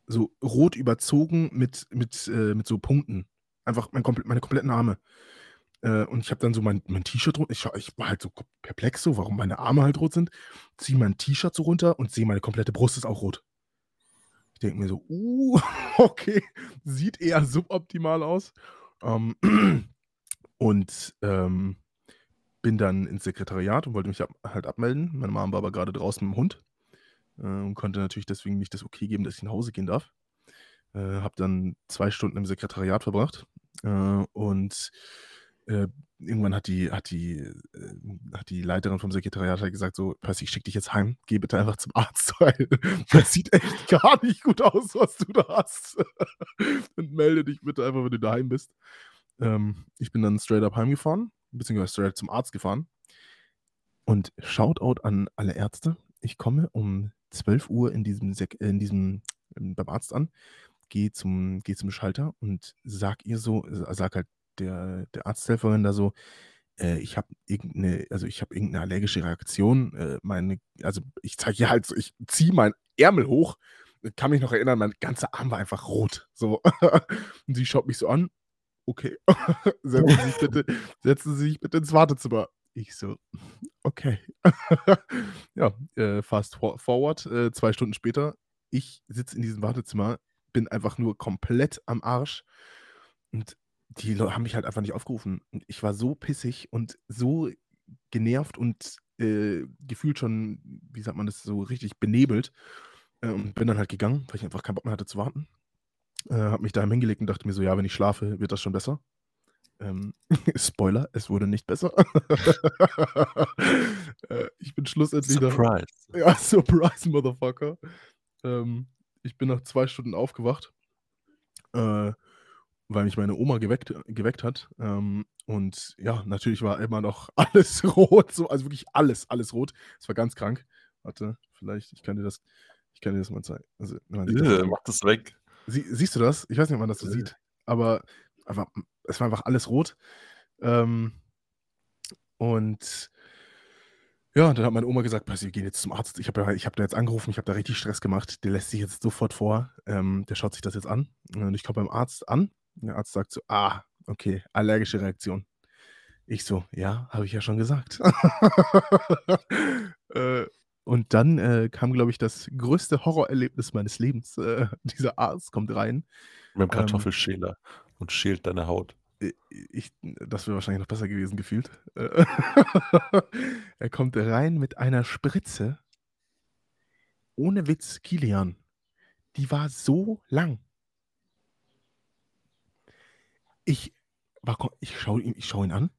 so rot überzogen mit, mit, äh, mit so Punkten. Einfach mein, meine kompletten Arme. Äh, und ich habe dann so mein, mein T-Shirt runter. Ich, ich, war halt so perplex, so, warum meine Arme halt rot sind. Ziehe mein T-Shirt so runter und sehe, meine komplette Brust ist auch rot. Ich denke mir so, uh, okay, sieht eher suboptimal aus. Ähm, und ähm, bin dann ins Sekretariat und wollte mich ab, halt abmelden. Meine Mom war aber gerade draußen mit dem Hund äh, und konnte natürlich deswegen nicht das Okay geben, dass ich nach Hause gehen darf. Äh, habe dann zwei Stunden im Sekretariat verbracht äh, und äh, irgendwann hat die, hat die, äh, hat die Leiterin vom Sekretariat halt gesagt, so, Percy, ich schicke dich jetzt heim, geh bitte einfach zum Arzt, weil das sieht echt gar nicht gut aus, was du da hast. Und melde dich bitte einfach, wenn du daheim bist. Ähm, ich bin dann straight up heimgefahren, beziehungsweise straight zum Arzt gefahren. Und Shoutout an alle Ärzte. Ich komme um 12 Uhr in diesem, Sek in diesem beim Arzt an, gehe zum, geh zum Schalter und sag ihr so, sag halt der, der Arzthelferin da so, äh, ich habe irgendeine, also ich habe irgendeine allergische Reaktion. Äh, meine, also ich zeige ihr halt so, ich ziehe meinen Ärmel hoch, kann mich noch erinnern, mein ganzer Arm war einfach rot. So. und sie schaut mich so an. Okay, setzen, Sie sich bitte, setzen Sie sich bitte ins Wartezimmer. Ich so, okay. ja, äh, fast forward, äh, zwei Stunden später. Ich sitze in diesem Wartezimmer, bin einfach nur komplett am Arsch. Und die Leute haben mich halt einfach nicht aufgerufen. Und ich war so pissig und so genervt und äh, gefühlt schon, wie sagt man das, so richtig benebelt. Äh, und bin dann halt gegangen, weil ich einfach keinen Bock mehr hatte zu warten. Äh, hab mich daheim hingelegt und dachte mir so, ja, wenn ich schlafe, wird das schon besser. Ähm, Spoiler, es wurde nicht besser. äh, ich bin schlussendlich Surprise. Nach, ja, Surprise, Motherfucker. Ähm, ich bin nach zwei Stunden aufgewacht. Äh, weil mich meine Oma geweckt, geweckt hat. Ähm, und ja, natürlich war immer noch alles rot, so, also wirklich alles, alles rot. Es war ganz krank. Warte, vielleicht, ich kann dir das, ich kann dir das mal zeigen. Also, man sieht das, mach das weg. Sie, siehst du das? Ich weiß nicht, ob man das so äh. sieht. Aber, aber es war einfach alles rot. Ähm, und ja, dann hat meine Oma gesagt, wir gehen jetzt zum Arzt. Ich habe ja, hab da jetzt angerufen, ich habe da richtig Stress gemacht. Der lässt sich jetzt sofort vor. Ähm, der schaut sich das jetzt an. Und ich komme beim Arzt an der Arzt sagt so, ah, okay, allergische Reaktion. Ich so, ja, habe ich ja schon gesagt. äh, und dann äh, kam, glaube ich, das größte Horrorerlebnis meines Lebens. Äh, dieser Arzt kommt rein. Mit dem ähm, Kartoffelschäler ähm, und schält deine Haut. Äh, ich, das wäre wahrscheinlich noch besser gewesen gefühlt. Äh, er kommt rein mit einer Spritze. Ohne Witz, Kilian. Die war so lang. Ich, ich schaue ihn, schau ihn an.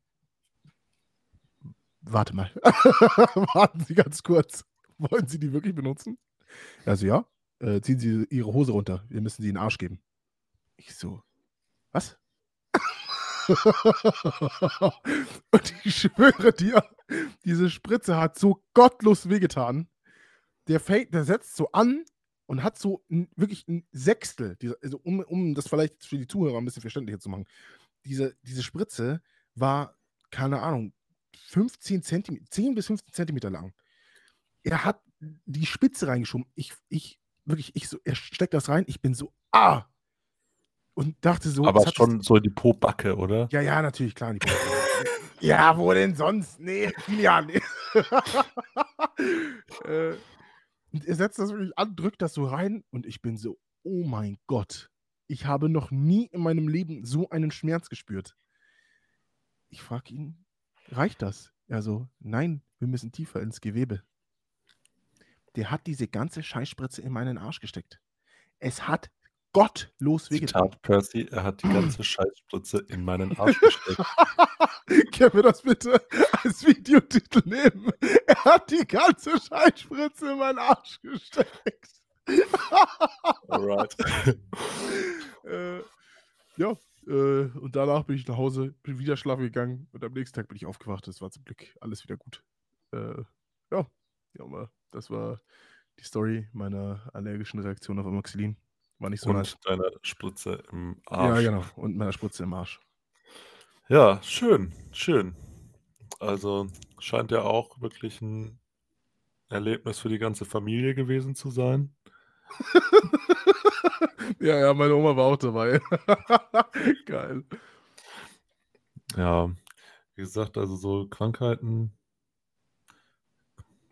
Warte mal. Warten Sie ganz kurz. Wollen Sie die wirklich benutzen? Also ja. Äh, ziehen Sie Ihre Hose runter. Wir müssen Sie in den Arsch geben. Ich so, was? Und ich schwöre dir, diese Spritze hat so gottlos wehgetan. Der, fällt, der setzt so an und hat so ein, wirklich ein Sechstel, dieser, also um, um das vielleicht für die Zuhörer ein bisschen verständlicher zu machen. Diese, diese Spritze war, keine Ahnung, 15 Zentimeter, 10 bis 15 Zentimeter lang. Er hat die Spitze reingeschoben. Ich, ich, wirklich, ich so, er steckt das rein, ich bin so, ah! Und dachte so. Aber schon so die Po-Backe, oder? Ja, ja, natürlich, klar, die ja, wo denn sonst? Nee, Kilian. Nee. äh, und er setzt das wirklich an, drückt das so rein und ich bin so, oh mein Gott, ich habe noch nie in meinem Leben so einen Schmerz gespürt. Ich frage ihn, reicht das? Er so, nein, wir müssen tiefer ins Gewebe. Der hat diese ganze Scheißspritze in meinen Arsch gesteckt. Es hat gottlos wehgetan. Zitat Percy, er hat die ganze Scheißspritze in meinen Arsch gesteckt. Können wir das bitte als Videotitel nehmen? Er hat die ganze Scheißspritze in meinen Arsch gesteckt. Alright. äh, ja, äh, und danach bin ich nach Hause, bin wieder schlafen gegangen und am nächsten Tag bin ich aufgewacht. Es war zum Glück alles wieder gut. Äh, ja, ja, das war die Story meiner allergischen Reaktion auf Amoxicillin. War nicht so Und nice. deiner Spritze im Arsch. Ja, genau. Und meiner Spritze im Arsch. Ja, schön, schön. Also scheint ja auch wirklich ein Erlebnis für die ganze Familie gewesen zu sein. ja, ja, meine Oma war auch dabei. Geil. Ja, wie gesagt, also so Krankheiten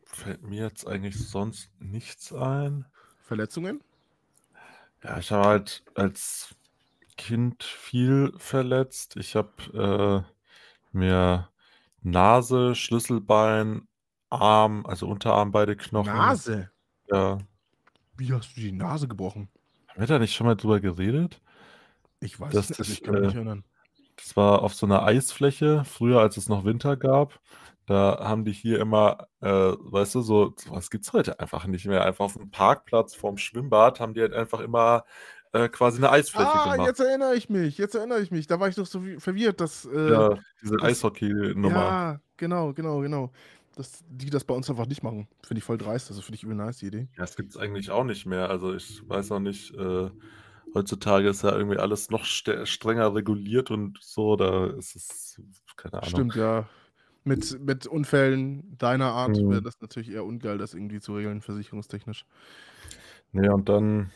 fällt mir jetzt eigentlich sonst nichts ein. Verletzungen? Ja, ich habe halt als Kind viel verletzt. Ich habe äh, mir Nase, Schlüsselbein, Arm, also Unterarm, beide Knochen. Nase? Ja. Wie hast du die Nase gebrochen? Haben wir da nicht schon mal drüber geredet? Ich weiß es nicht, also ich kann mich äh, erinnern. Das war auf so einer Eisfläche, früher, als es noch Winter gab. Da haben die hier immer, äh, weißt du, so, was gibt's heute einfach nicht mehr. Einfach auf dem Parkplatz vorm Schwimmbad haben die halt einfach immer äh, quasi eine Eisfläche Ah, gemacht. jetzt erinnere ich mich, jetzt erinnere ich mich. Da war ich doch so verwirrt, dass, äh, Ja, diese Eishockey-Nummer. ja, genau, genau, genau. Dass die das bei uns einfach nicht machen. Finde ich voll dreist, also finde ich übel nice, die Idee. Ja, das gibt's eigentlich auch nicht mehr. Also ich weiß auch nicht, äh, heutzutage ist ja irgendwie alles noch strenger reguliert und so, da ist es, keine Ahnung. Stimmt, ja. Mit, mit Unfällen deiner Art wäre Mhm. das natürlich eher ungeil, das irgendwie zu regeln, versicherungstechnisch. Ja, und dann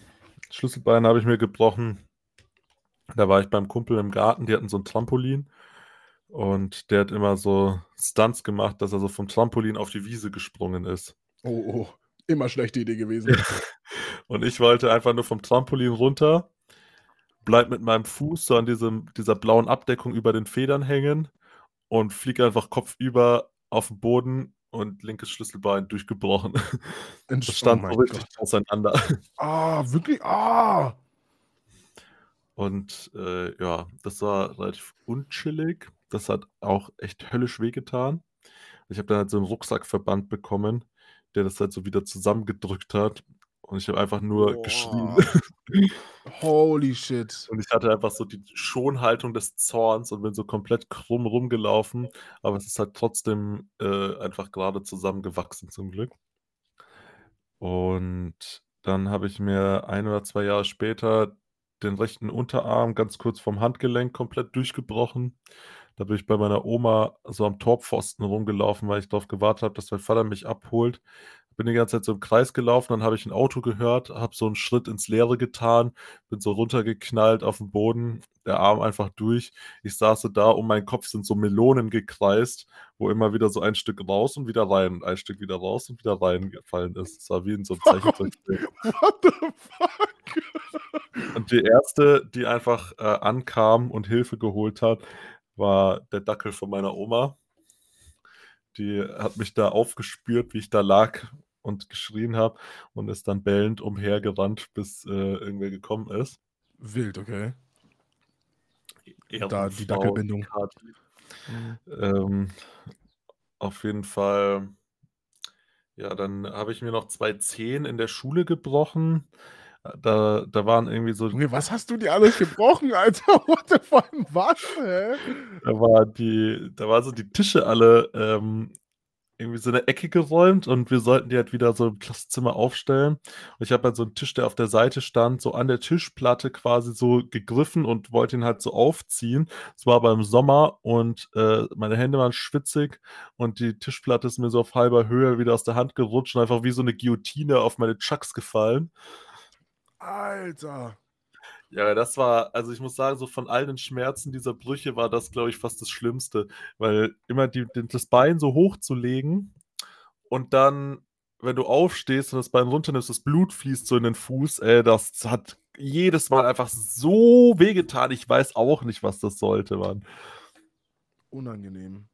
Schlüsselbein habe ich mir gebrochen. Da war ich beim Kumpel im Garten, die hatten so ein Trampolin und der hat immer so Stunts gemacht, dass er so vom Trampolin auf die Wiese gesprungen ist. Oh, oh, immer schlechte Idee gewesen. Und ich wollte einfach nur vom Trampolin runter, bleib mit meinem Fuß so an diesem, dieser blauen Abdeckung über den Federn hängen und fliege einfach kopfüber auf den Boden und linkes Schlüsselbein durchgebrochen. Das Entsch- oh stand so richtig Gott. auseinander. Ah, wirklich? Ah! Und äh, ja, das war relativ unchillig. Das hat auch echt höllisch wehgetan. Ich habe dann halt so einen Rucksackverband bekommen, der das halt so wieder zusammengedrückt hat. Und ich habe einfach nur geschrien. Boah. Holy shit. Und ich hatte einfach so die Schonhaltung des Zorns und bin so komplett krumm rumgelaufen. Aber es ist halt trotzdem äh, einfach gerade zusammengewachsen, zum Glück. Und dann habe ich mir ein oder zwei Jahre später den rechten Unterarm ganz kurz vom Handgelenk komplett durchgebrochen. Da bin ich bei meiner Oma so am Torpfosten rumgelaufen, weil ich darauf gewartet habe, dass mein Vater mich abholt. Bin die ganze Zeit so im Kreis gelaufen, dann habe ich ein Auto gehört, habe so einen Schritt ins Leere getan, bin so runtergeknallt auf den Boden, der Arm einfach durch. Ich saß so da, um meinen Kopf sind so Melonen gekreist, wo immer wieder so ein Stück raus und wieder rein und ein Stück wieder raus und wieder reingefallen ist. Es war wie in so einem Zeichentrickfilm. What the fuck? Und die erste, die einfach äh, ankam und Hilfe geholt hat, war der Dackel von meiner Oma. Die hat mich da aufgespürt, wie ich da lag und geschrien habe und ist dann bellend umhergerannt, bis äh, irgendwer gekommen ist. Wild, okay. Da die Ehrenfrau Dackelbindung. Mhm. Ähm, auf jeden Fall, ja, dann habe ich mir noch zwei Zehen in der Schule gebrochen. Da, da waren irgendwie so, Junge, was hast du dir alles gebrochen, Alter? What the fuck? Was, hä? da war die, da waren so die Tische alle ähm, irgendwie so eine Ecke geräumt und wir sollten die halt wieder so im Klassenzimmer aufstellen. Und ich habe halt so einen Tisch, der auf der Seite stand, so an der Tischplatte quasi so gegriffen und wollte ihn halt so aufziehen. Es war aber im Sommer und äh, meine Hände waren schwitzig und die Tischplatte ist mir so auf halber Höhe wieder aus der Hand gerutscht und einfach wie so eine Guillotine auf meine Chucks gefallen. Alter. Ja, das war, also ich muss sagen, so von all den Schmerzen dieser Brüche war das, glaube ich, fast das Schlimmste, weil immer die, das Bein so hoch zu legen und dann, wenn du aufstehst und das Bein runternimmst, das Blut fließt so in den Fuß, ey, das hat jedes Mal einfach so wehgetan. Ich weiß auch nicht, was das sollte, Mann. Unangenehm.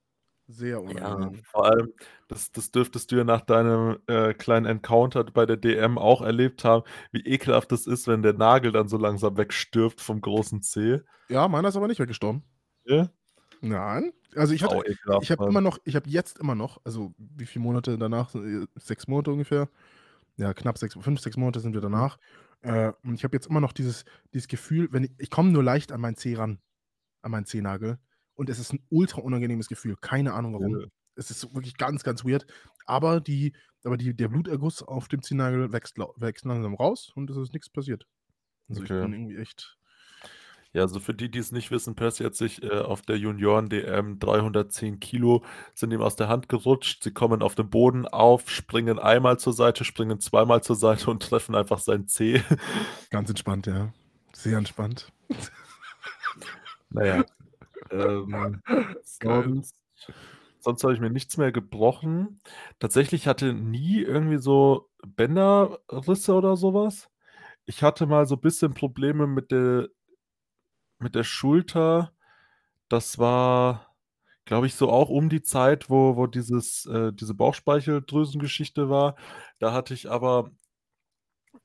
Sehr Ja, unangenehm. vor allem, das, das dürftest du ja nach deinem äh, kleinen Encounter bei der DM auch erlebt haben, wie ekelhaft das ist, wenn der Nagel dann so langsam wegstirbt vom großen Zeh. Ja, meiner ist aber nicht weggestorben. Ja? Nein. Also ich hatte, ekelhaft, ich habe immer noch, ich habe jetzt immer noch, also wie viele Monate danach? Äh, Sechs Monate ungefähr. Ja, knapp sechs, fünf, sechs Monate sind wir danach. Äh, und ich habe jetzt immer noch dieses, dieses Gefühl, wenn ich, ich komme nur leicht an meinen Zeh ran, an meinen Zehnagel. Und es ist ein ultra unangenehmes Gefühl. Keine Ahnung warum. Ja. Es ist wirklich ganz, ganz weird. Aber die, aber die, der Bluterguss auf dem Zehennagel wächst, wächst langsam raus und es ist nichts passiert. Also ich Okay. bin irgendwie echt. Ja, also für die, die es nicht wissen, Percy hat sich äh, auf der Junioren-DM 310 Kilo sind ihm aus der Hand gerutscht. Sie kommen auf den Boden auf, springen einmal zur Seite, springen zweimal zur Seite und treffen einfach sein Zeh. Ganz entspannt, ja. Sehr entspannt. Naja. Ähm, sonst, sonst habe ich mir nichts mehr gebrochen. Tatsächlich hatte nie irgendwie so Bänderrisse oder sowas. Ich hatte mal so ein bisschen Probleme mit der mit der Schulter. Das war, glaube ich, so auch um die Zeit, wo wo dieses äh, diese Bauchspeicheldrüsengeschichte war. Da hatte ich aber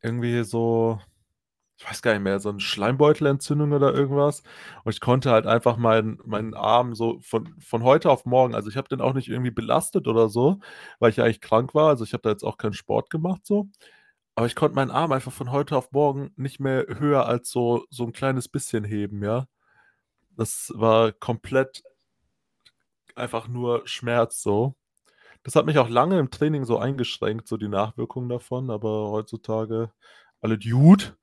irgendwie so ich weiß gar nicht mehr, so 'ne Schleimbeutelentzündung oder irgendwas. Und ich konnte halt einfach meinen meinen Arm so von von heute auf morgen also, ich habe den auch nicht irgendwie belastet oder so, weil ich ja eigentlich krank war. Also, ich habe da jetzt auch keinen Sport gemacht so. Aber ich konnte meinen Arm einfach von heute auf morgen nicht mehr höher als so so 'n kleines bisschen heben, ja. Das war komplett einfach nur Schmerz so. Das hat mich auch lange im Training so eingeschränkt, so die Nachwirkungen davon, aber heutzutage alles gut.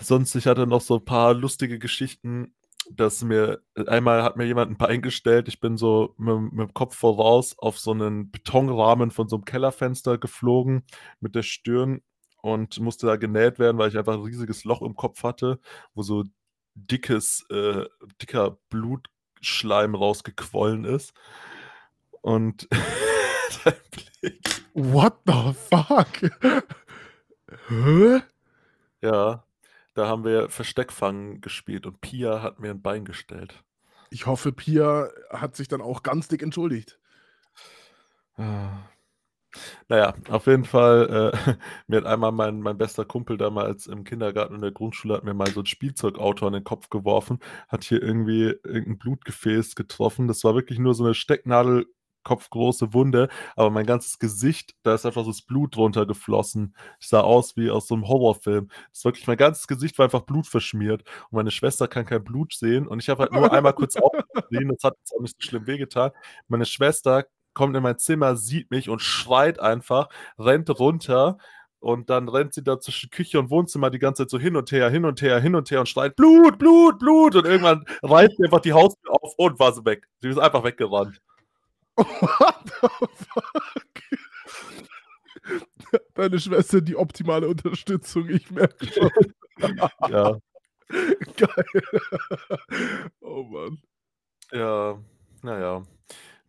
Sonst ich hatte noch so 'n paar lustige Geschichten, dass mir einmal hat mir jemand 'n Bein gestellt. Ich bin so mit'm mit'm Kopf voraus auf so 'nen Betonrahmen von so 'nem Kellerfenster geflogen mit der Stirn und musste da genäht werden, weil ich einfach 'n riesiges Loch im Kopf hatte, wo so dickes äh, dicker Blutschleim rausgequollen ist. Und dein Blick. What the fuck? Hä? Ja, da haben wir Versteckfangen gespielt und Pia hat mir 'n Bein gestellt. Ich hoffe, Pia hat sich dann auch ganz dick entschuldigt. Na ja, auf jeden Fall, äh, mir hat einmal mein mein bester Kumpel damals im Kindergarten und der Grundschule hat mir mal so 'n Spielzeugauto an den Kopf geworfen, hat hier irgendwie irgend 'n Blutgefäß getroffen. Das war wirklich nur so 'ne stecknadelkopfgroße Wunde, aber mein ganzes Gesicht, da ist einfach so das Blut runtergeflossen. Ich sah aus wie aus so 'nem Horrorfilm. Das ist wirklich mein ganzes Gesicht war einfach blutverschmiert und meine Schwester kann kein Blut sehen und ich habe halt nur einmal kurz aufgesehen, das hat jetzt auch nicht so schlimm wehgetan. Meine Schwester kommt in mein Zimmer, sieht mich und schreit einfach, rennt runter und dann rennt sie da zwischen Küche und Wohnzimmer die ganze Zeit so hin und her, hin und her, hin und her und schreit: „Blut, Blut, Blut!“ Und irgendwann reißt sie einfach die Haustür auf und war sie weg. Sie ist einfach weggerannt. What the fuck? Deine Schwester die optimale Unterstützung, ich merke schon. Ja. Geil. Oh Mann. Ja, na ja.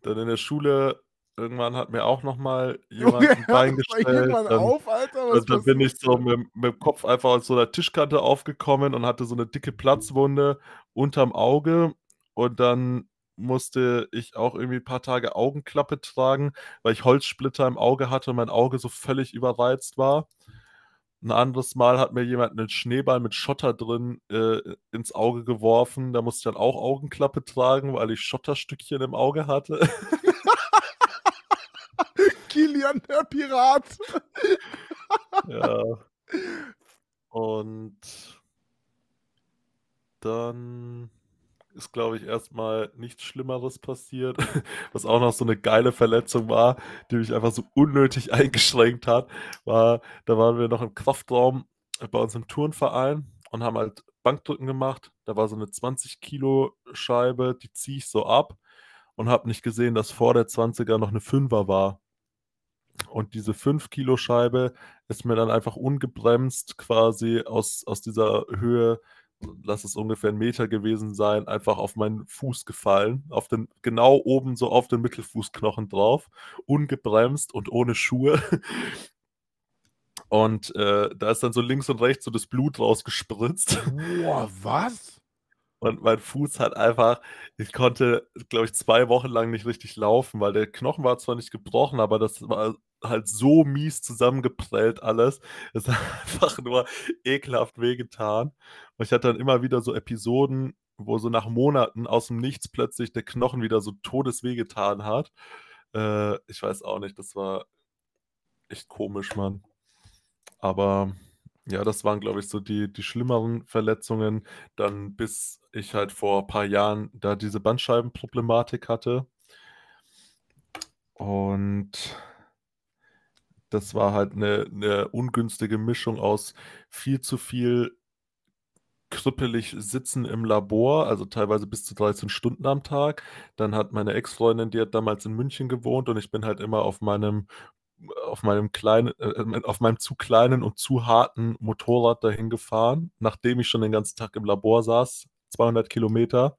Dann in der Schule irgendwann hat mir auch noch mal Junge, jemand 'n hör Bein gestellt. Dann auf, und dann bin ich so hier? mit'm mit'm Kopf einfach aus so 'ner Tischkante aufgekommen und hatte so 'ne dicke Platzwunde unterm Auge und dann musste ich auch irgendwie 'n paar Tage Augenklappe tragen, weil ich Holzsplitter im Auge hatte und mein Auge so völlig überreizt war. 'N anderes Mal hat mir jemand 'nen Schneeball mit Schotter drin, äh, ins Auge geworfen. Da musste ich dann auch Augenklappe tragen, weil ich Schotterstückchen im Auge hatte. Kilian, der Pirat. Ja. Und dann ist, glaube ich, erst mal nichts Schlimmeres passiert, was auch noch so 'ne geile Verletzung war, die mich einfach so unnötig eingeschränkt hat, war da waren wir noch im Kraftraum bei uns im Turnverein und haben halt Bankdrücken gemacht. Da war so 'ne 20 Kilo Scheibe, die ziehe ich so ab und habe nicht gesehen, dass vor der 20er noch 'ne Fünfer war. Und diese 5 Kilo Scheibe ist mir dann einfach ungebremst quasi aus aus dieser Höhe, lass es ungefähr 'n Meter gewesen sein, einfach auf meinen Fuß gefallen, auf den genau oben so auf den Mittelfußknochen drauf, ungebremst und ohne Schuhe. Und, äh, da ist dann so links und rechts so das Blut rausgespritzt. Boah, was? Und mein Fuß hat einfach ich konnte, glaube ich, 2 Wochen lang nicht richtig laufen, weil der Knochen war zwar nicht gebrochen, aber das war halt so mies zusammengeprellt alles. Es hat einfach nur ekelhaft wehgetan. Und ich hatte dann immer wieder so Episoden, wo so nach Monaten aus'm Nichts plötzlich der Knochen wieder so todesweh getan hat. Äh, ich weiß auch nicht, das war echt komisch, Mann. Aber ja, das waren, glaube ich, so die die schlimmeren Verletzungen dann, bis ich halt vor paar Jahren da diese Bandscheibenproblematik hatte. Und das war halt 'ne 'ne ungünstige Mischung aus viel zu viel krüppelig sitzen im Labor, also teilweise bis zu 13 Stunden am Tag. Dann hat meine Ex-Freundin, die hat damals in München gewohnt und ich bin halt immer auf meinem auf meinem kleinen äh, auf meinem zu kleinen und zu harten Motorrad dahin gefahren, nachdem ich schon den ganzen Tag im Labor saß, 200 Kilometer.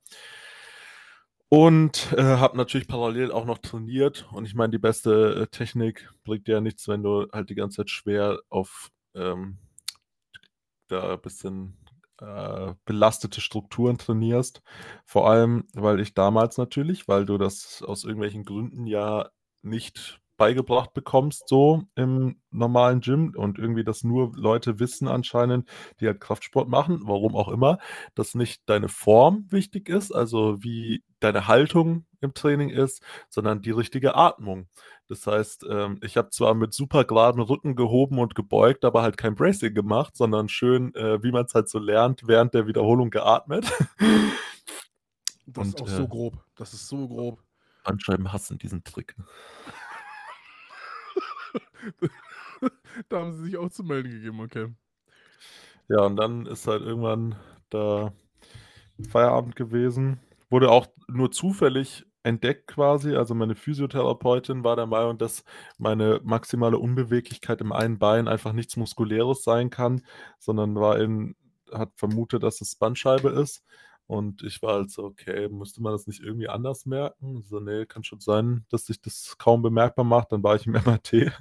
Und äh, habe natürlich parallel auch noch trainiert. Und ich meine, die beste äh, Technik bringt dir ja nichts, wenn du halt die ganze Zeit schwer auf ähm, da ein bisschen äh, belastete Strukturen trainierst. Vor allem, weil ich damals natürlich, weil du das aus irgendwelchen Gründen ja nicht beigebracht bekommst, so im normalen Gym und irgendwie das nur Leute wissen anscheinend, die halt Kraftsport machen, warum auch immer, dass nicht deine Form wichtig ist, also wie deine Haltung im Training ist, sondern die richtige Atmung. Das heißt, ähm, ich habe zwar mit super geraden Rücken gehoben und gebeugt, aber halt kein Bracing gemacht, sondern schön, äh, wie man es halt so lernt, während der Wiederholung geatmet. Das ist Und, auch so äh, grob. Das ist so grob. Bandscheiben hassen diesen Trick. Da haben sie sich auch zu melden gegeben, okay. Ja, und dann ist halt irgendwann da Feierabend gewesen. Wurde auch nur zufällig entdeckt quasi. Also meine Physiotherapeutin war der Meinung, dass meine maximale Unbeweglichkeit im einen Bein einfach nichts Muskuläres sein kann, sondern war in, hat vermutet, dass es Bandscheibe ist. Und ich war halt so, okay, müsste man das nicht irgendwie anders merken? So, nee, kann schon sein, dass sich das kaum bemerkbar macht. Dann war ich im MRT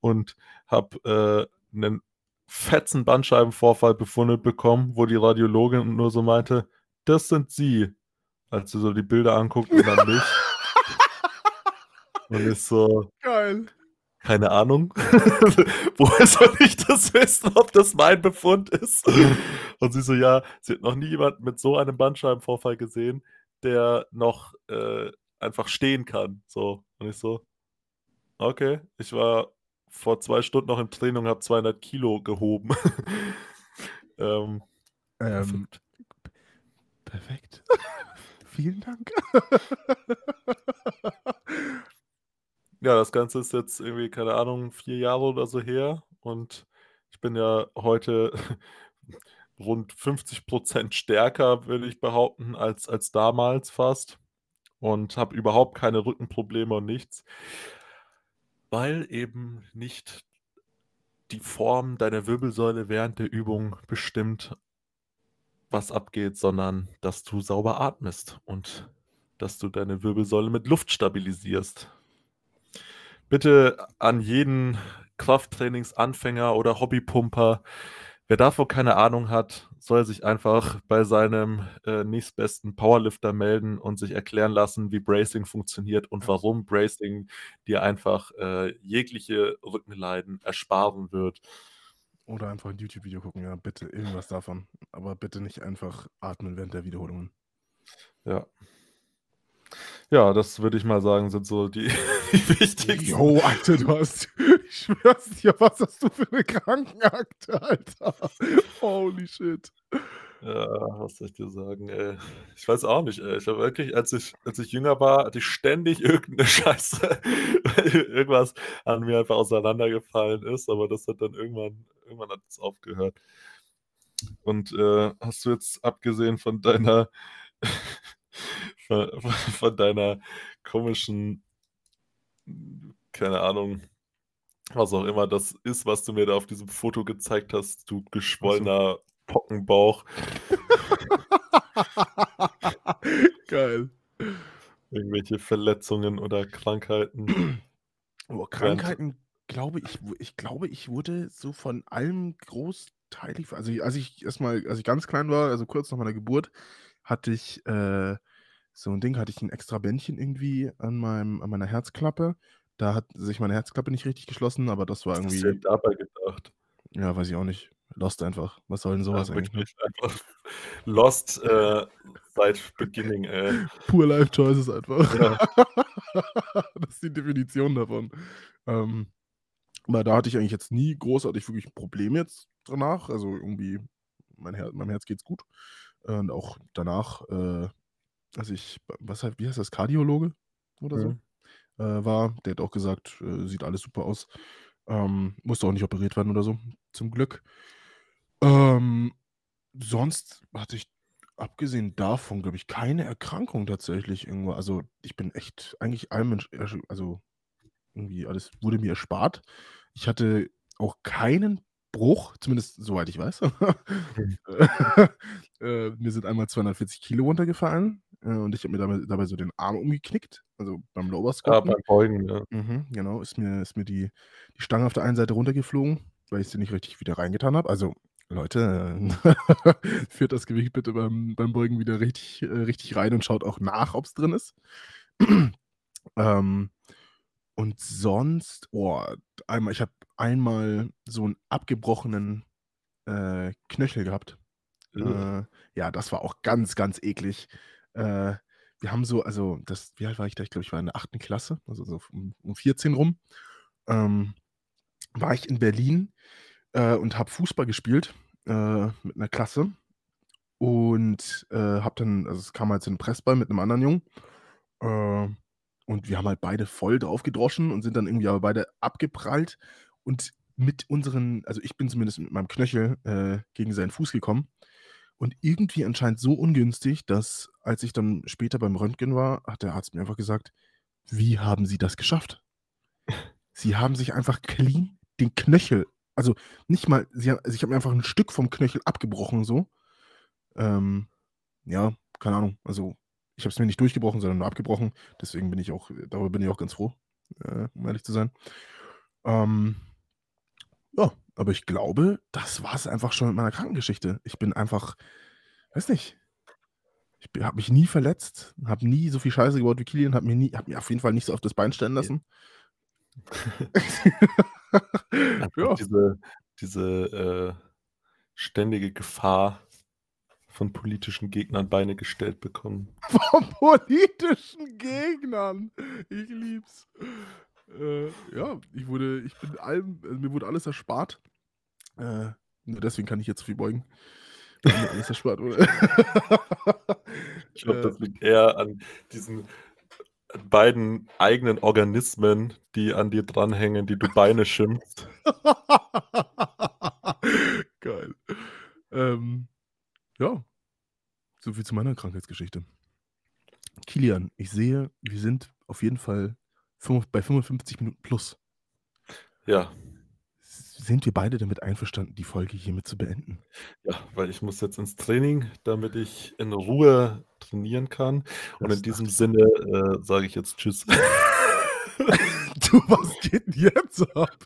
und habe äh, einen fetzen Bandscheibenvorfall befunden bekommen, wo die Radiologin nur so meinte, das sind sie. Als sie so die Bilder anguckt und dann mich. und ich so, Geil. Keine Ahnung. Woher soll ich das wissen, ob das mein Befund ist? Und sie so, ja, sie hat noch nie jemanden mit so einem Bandscheibenvorfall gesehen, der noch äh, einfach stehen kann. So. Und ich so, okay, ich war vor zwei Stunden noch im Training und habe 200 Kilo gehoben. ähm, Ähm, verrückt. perfekt. Vielen Dank. Ja, das Ganze ist jetzt irgendwie, keine Ahnung, vier Jahre oder so her. Und ich bin ja heute rund 50 Prozent stärker, würde ich behaupten, als, als damals fast. Und habe überhaupt keine Rückenprobleme und nichts. Weil eben nicht die Form deiner Wirbelsäule während der Übung bestimmt, was abgeht, sondern dass du sauber atmest und dass du deine Wirbelsäule mit Luft stabilisierst. Bitte an jeden Krafttrainingsanfänger oder Hobbypumper, wer davon keine Ahnung hat, soll sich einfach bei seinem äh, nächstbesten Powerlifter melden und sich erklären lassen, wie Bracing funktioniert und warum Bracing dir einfach äh, jegliche Rückenleiden ersparen wird. Oder einfach ein YouTube-Video gucken, ja, bitte, irgendwas davon. Aber bitte nicht einfach atmen während der Wiederholungen. Ja. Ja, das würde ich mal sagen, sind so die, die wichtigsten. Jo, Alter, du hast, ich schwör's dir, was hast du für eine Krankenakte, Alter? Holy shit. Ja, was soll ich dir sagen, ey? Ich weiß auch nicht, ey. Ich habe wirklich, als ich, als ich jünger war, hatte ich ständig irgendeine Scheiße, weil irgendwas an mir einfach auseinandergefallen ist, aber das hat dann irgendwann, irgendwann hat es aufgehört. Und äh, hast du jetzt abgesehen von deiner, von, von deiner komischen, keine Ahnung, was auch immer das ist, was du mir da auf diesem Foto gezeigt hast, du geschwollener Pockenbauch, Geil. irgendwelche Verletzungen oder Krankheiten. Oh, Krankheiten, glaube ich, ich glaube, ich wurde so von allem großteilig, also als ich erstmal, als ich ganz klein war, also kurz nach meiner Geburt, hatte ich äh, so ein Ding, hatte ich ein extra Bändchen irgendwie an meinem, an meiner Herzklappe. Da hat sich meine Herzklappe nicht richtig geschlossen, aber das war Was hast du irgendwie, dabei gedacht? ja, weiß ich auch nicht. Lost einfach. Was soll denn sowas Ja, eigentlich? Ne? lost äh, seit beginning, ey. Pure Life Choices einfach. Ja. das ist die Definition davon. Ähm, aber da hatte ich eigentlich jetzt nie großartig wirklich ein Problem jetzt danach. Also irgendwie, mein Her meinem Herz geht's gut. Und auch danach, äh, als ich, was heißt, wie heißt das, Kardiologe oder so, Mhm. äh, war, der hat auch gesagt, äh, sieht alles super aus. Ähm, musste auch nicht operiert werden oder so, zum Glück. Ähm, sonst hatte ich abgesehen davon, glaube ich, keine Erkrankung tatsächlich irgendwo. Also ich bin echt eigentlich allem, ersch- also irgendwie alles wurde mir erspart. Ich hatte auch keinen Bruch, zumindest soweit ich weiß. Mhm. äh, mir sind einmal 240 Kilo runtergefallen. Äh, und ich habe mir dabei, dabei so den Arm umgeknickt, also beim Lower Ah, Squatten. beim Beugen, ja. Mhm, genau, ist mir, ist mir die, die Stange auf der einen Seite runtergeflogen, weil ich sie nicht richtig wieder reingetan habe. Also, Leute, äh, führt das Gewicht bitte beim, beim Beugen wieder richtig, äh, richtig rein und schaut auch nach, ob es drin ist. ähm, und sonst, oh, einmal, ich habe einmal so einen abgebrochenen äh, Knöchel gehabt. Ugh. Äh, ja, das war auch ganz, ganz eklig. Äh, wir haben so, also, das, wie alt war ich da? Ich glaube, ich war in der achten Klasse, also so um, um 14 rum. Ähm, war ich in Berlin äh, und habe Fußball gespielt äh, mit einer Klasse. Und äh, habe dann, also es kam halt so ein Pressball mit einem anderen Jungen. Äh, und wir haben halt beide voll drauf gedroschen und sind dann irgendwie aber beide abgeprallt. Und mit unseren, also ich bin zumindest mit meinem Knöchel äh, gegen seinen Fuß gekommen. Und irgendwie anscheinend so ungünstig, dass als ich dann später beim Röntgen war, hat der Arzt mir einfach gesagt, wie haben Sie das geschafft? Sie haben sich einfach clean den Knöchel, also nicht mal, sie, haben- also ich habe mir einfach ein Stück vom Knöchel abgebrochen so. Ähm, ja, keine Ahnung. Also ich habe es mir nicht durchgebrochen, sondern nur abgebrochen. Deswegen bin ich auch, darüber bin ich auch ganz froh, äh, um ehrlich zu sein. Ähm, ja, aber ich glaube, das war es einfach schon mit meiner Krankengeschichte. Ich bin einfach, weiß nicht, ich habe mich nie verletzt, habe nie so viel Scheiße gebaut wie Kilian, habe mir nie, habe mir auf jeden Fall nicht so auf das Bein stellen lassen. Einfach ja, diese, diese äh, ständige Gefahr von politischen Gegnern Beine gestellt bekommen. von politischen Gegnern. Ich lieb's. Äh, ja, ich wurde, ich bin allem, also mir wurde alles erspart. Äh, nur deswegen kann ich jetzt viel beugen. Weil mir alles erspart wurde. Ich glaube, das liegt eher an diesen beiden eigenen Organismen, die an dir dranhängen, die du Beine schimpfst. Geil. Ähm, ja, so viel zu meiner Krankheitsgeschichte. Kilian, ich sehe, wir sind auf jeden Fall bei 55 Minuten plus. Ja, Sind wir beide damit einverstanden, die Folge hiermit zu beenden? ja, weil ich muss jetzt ins Training, damit ich in Ruhe trainieren kann. Und Das in diesem Sinne äh, sage ich jetzt Tschüss. Du, was geht denn jetzt ab?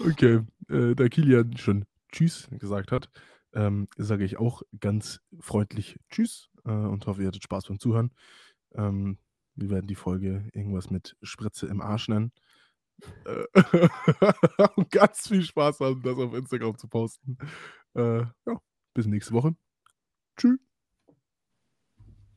Okay, äh, da Kilian schon Tschüss gesagt hat, ähm, sage ich auch ganz freundlich Tschüss äh, und hoffe, ihr hattet Spaß beim Zuhören. Ähm, wir werden die Folge irgendwas mit Spritze im Arsch nennen. Äh, und ganz viel Spaß haben, das auf Instagram zu posten. Äh, ja, bis nächste Woche. Tschüss.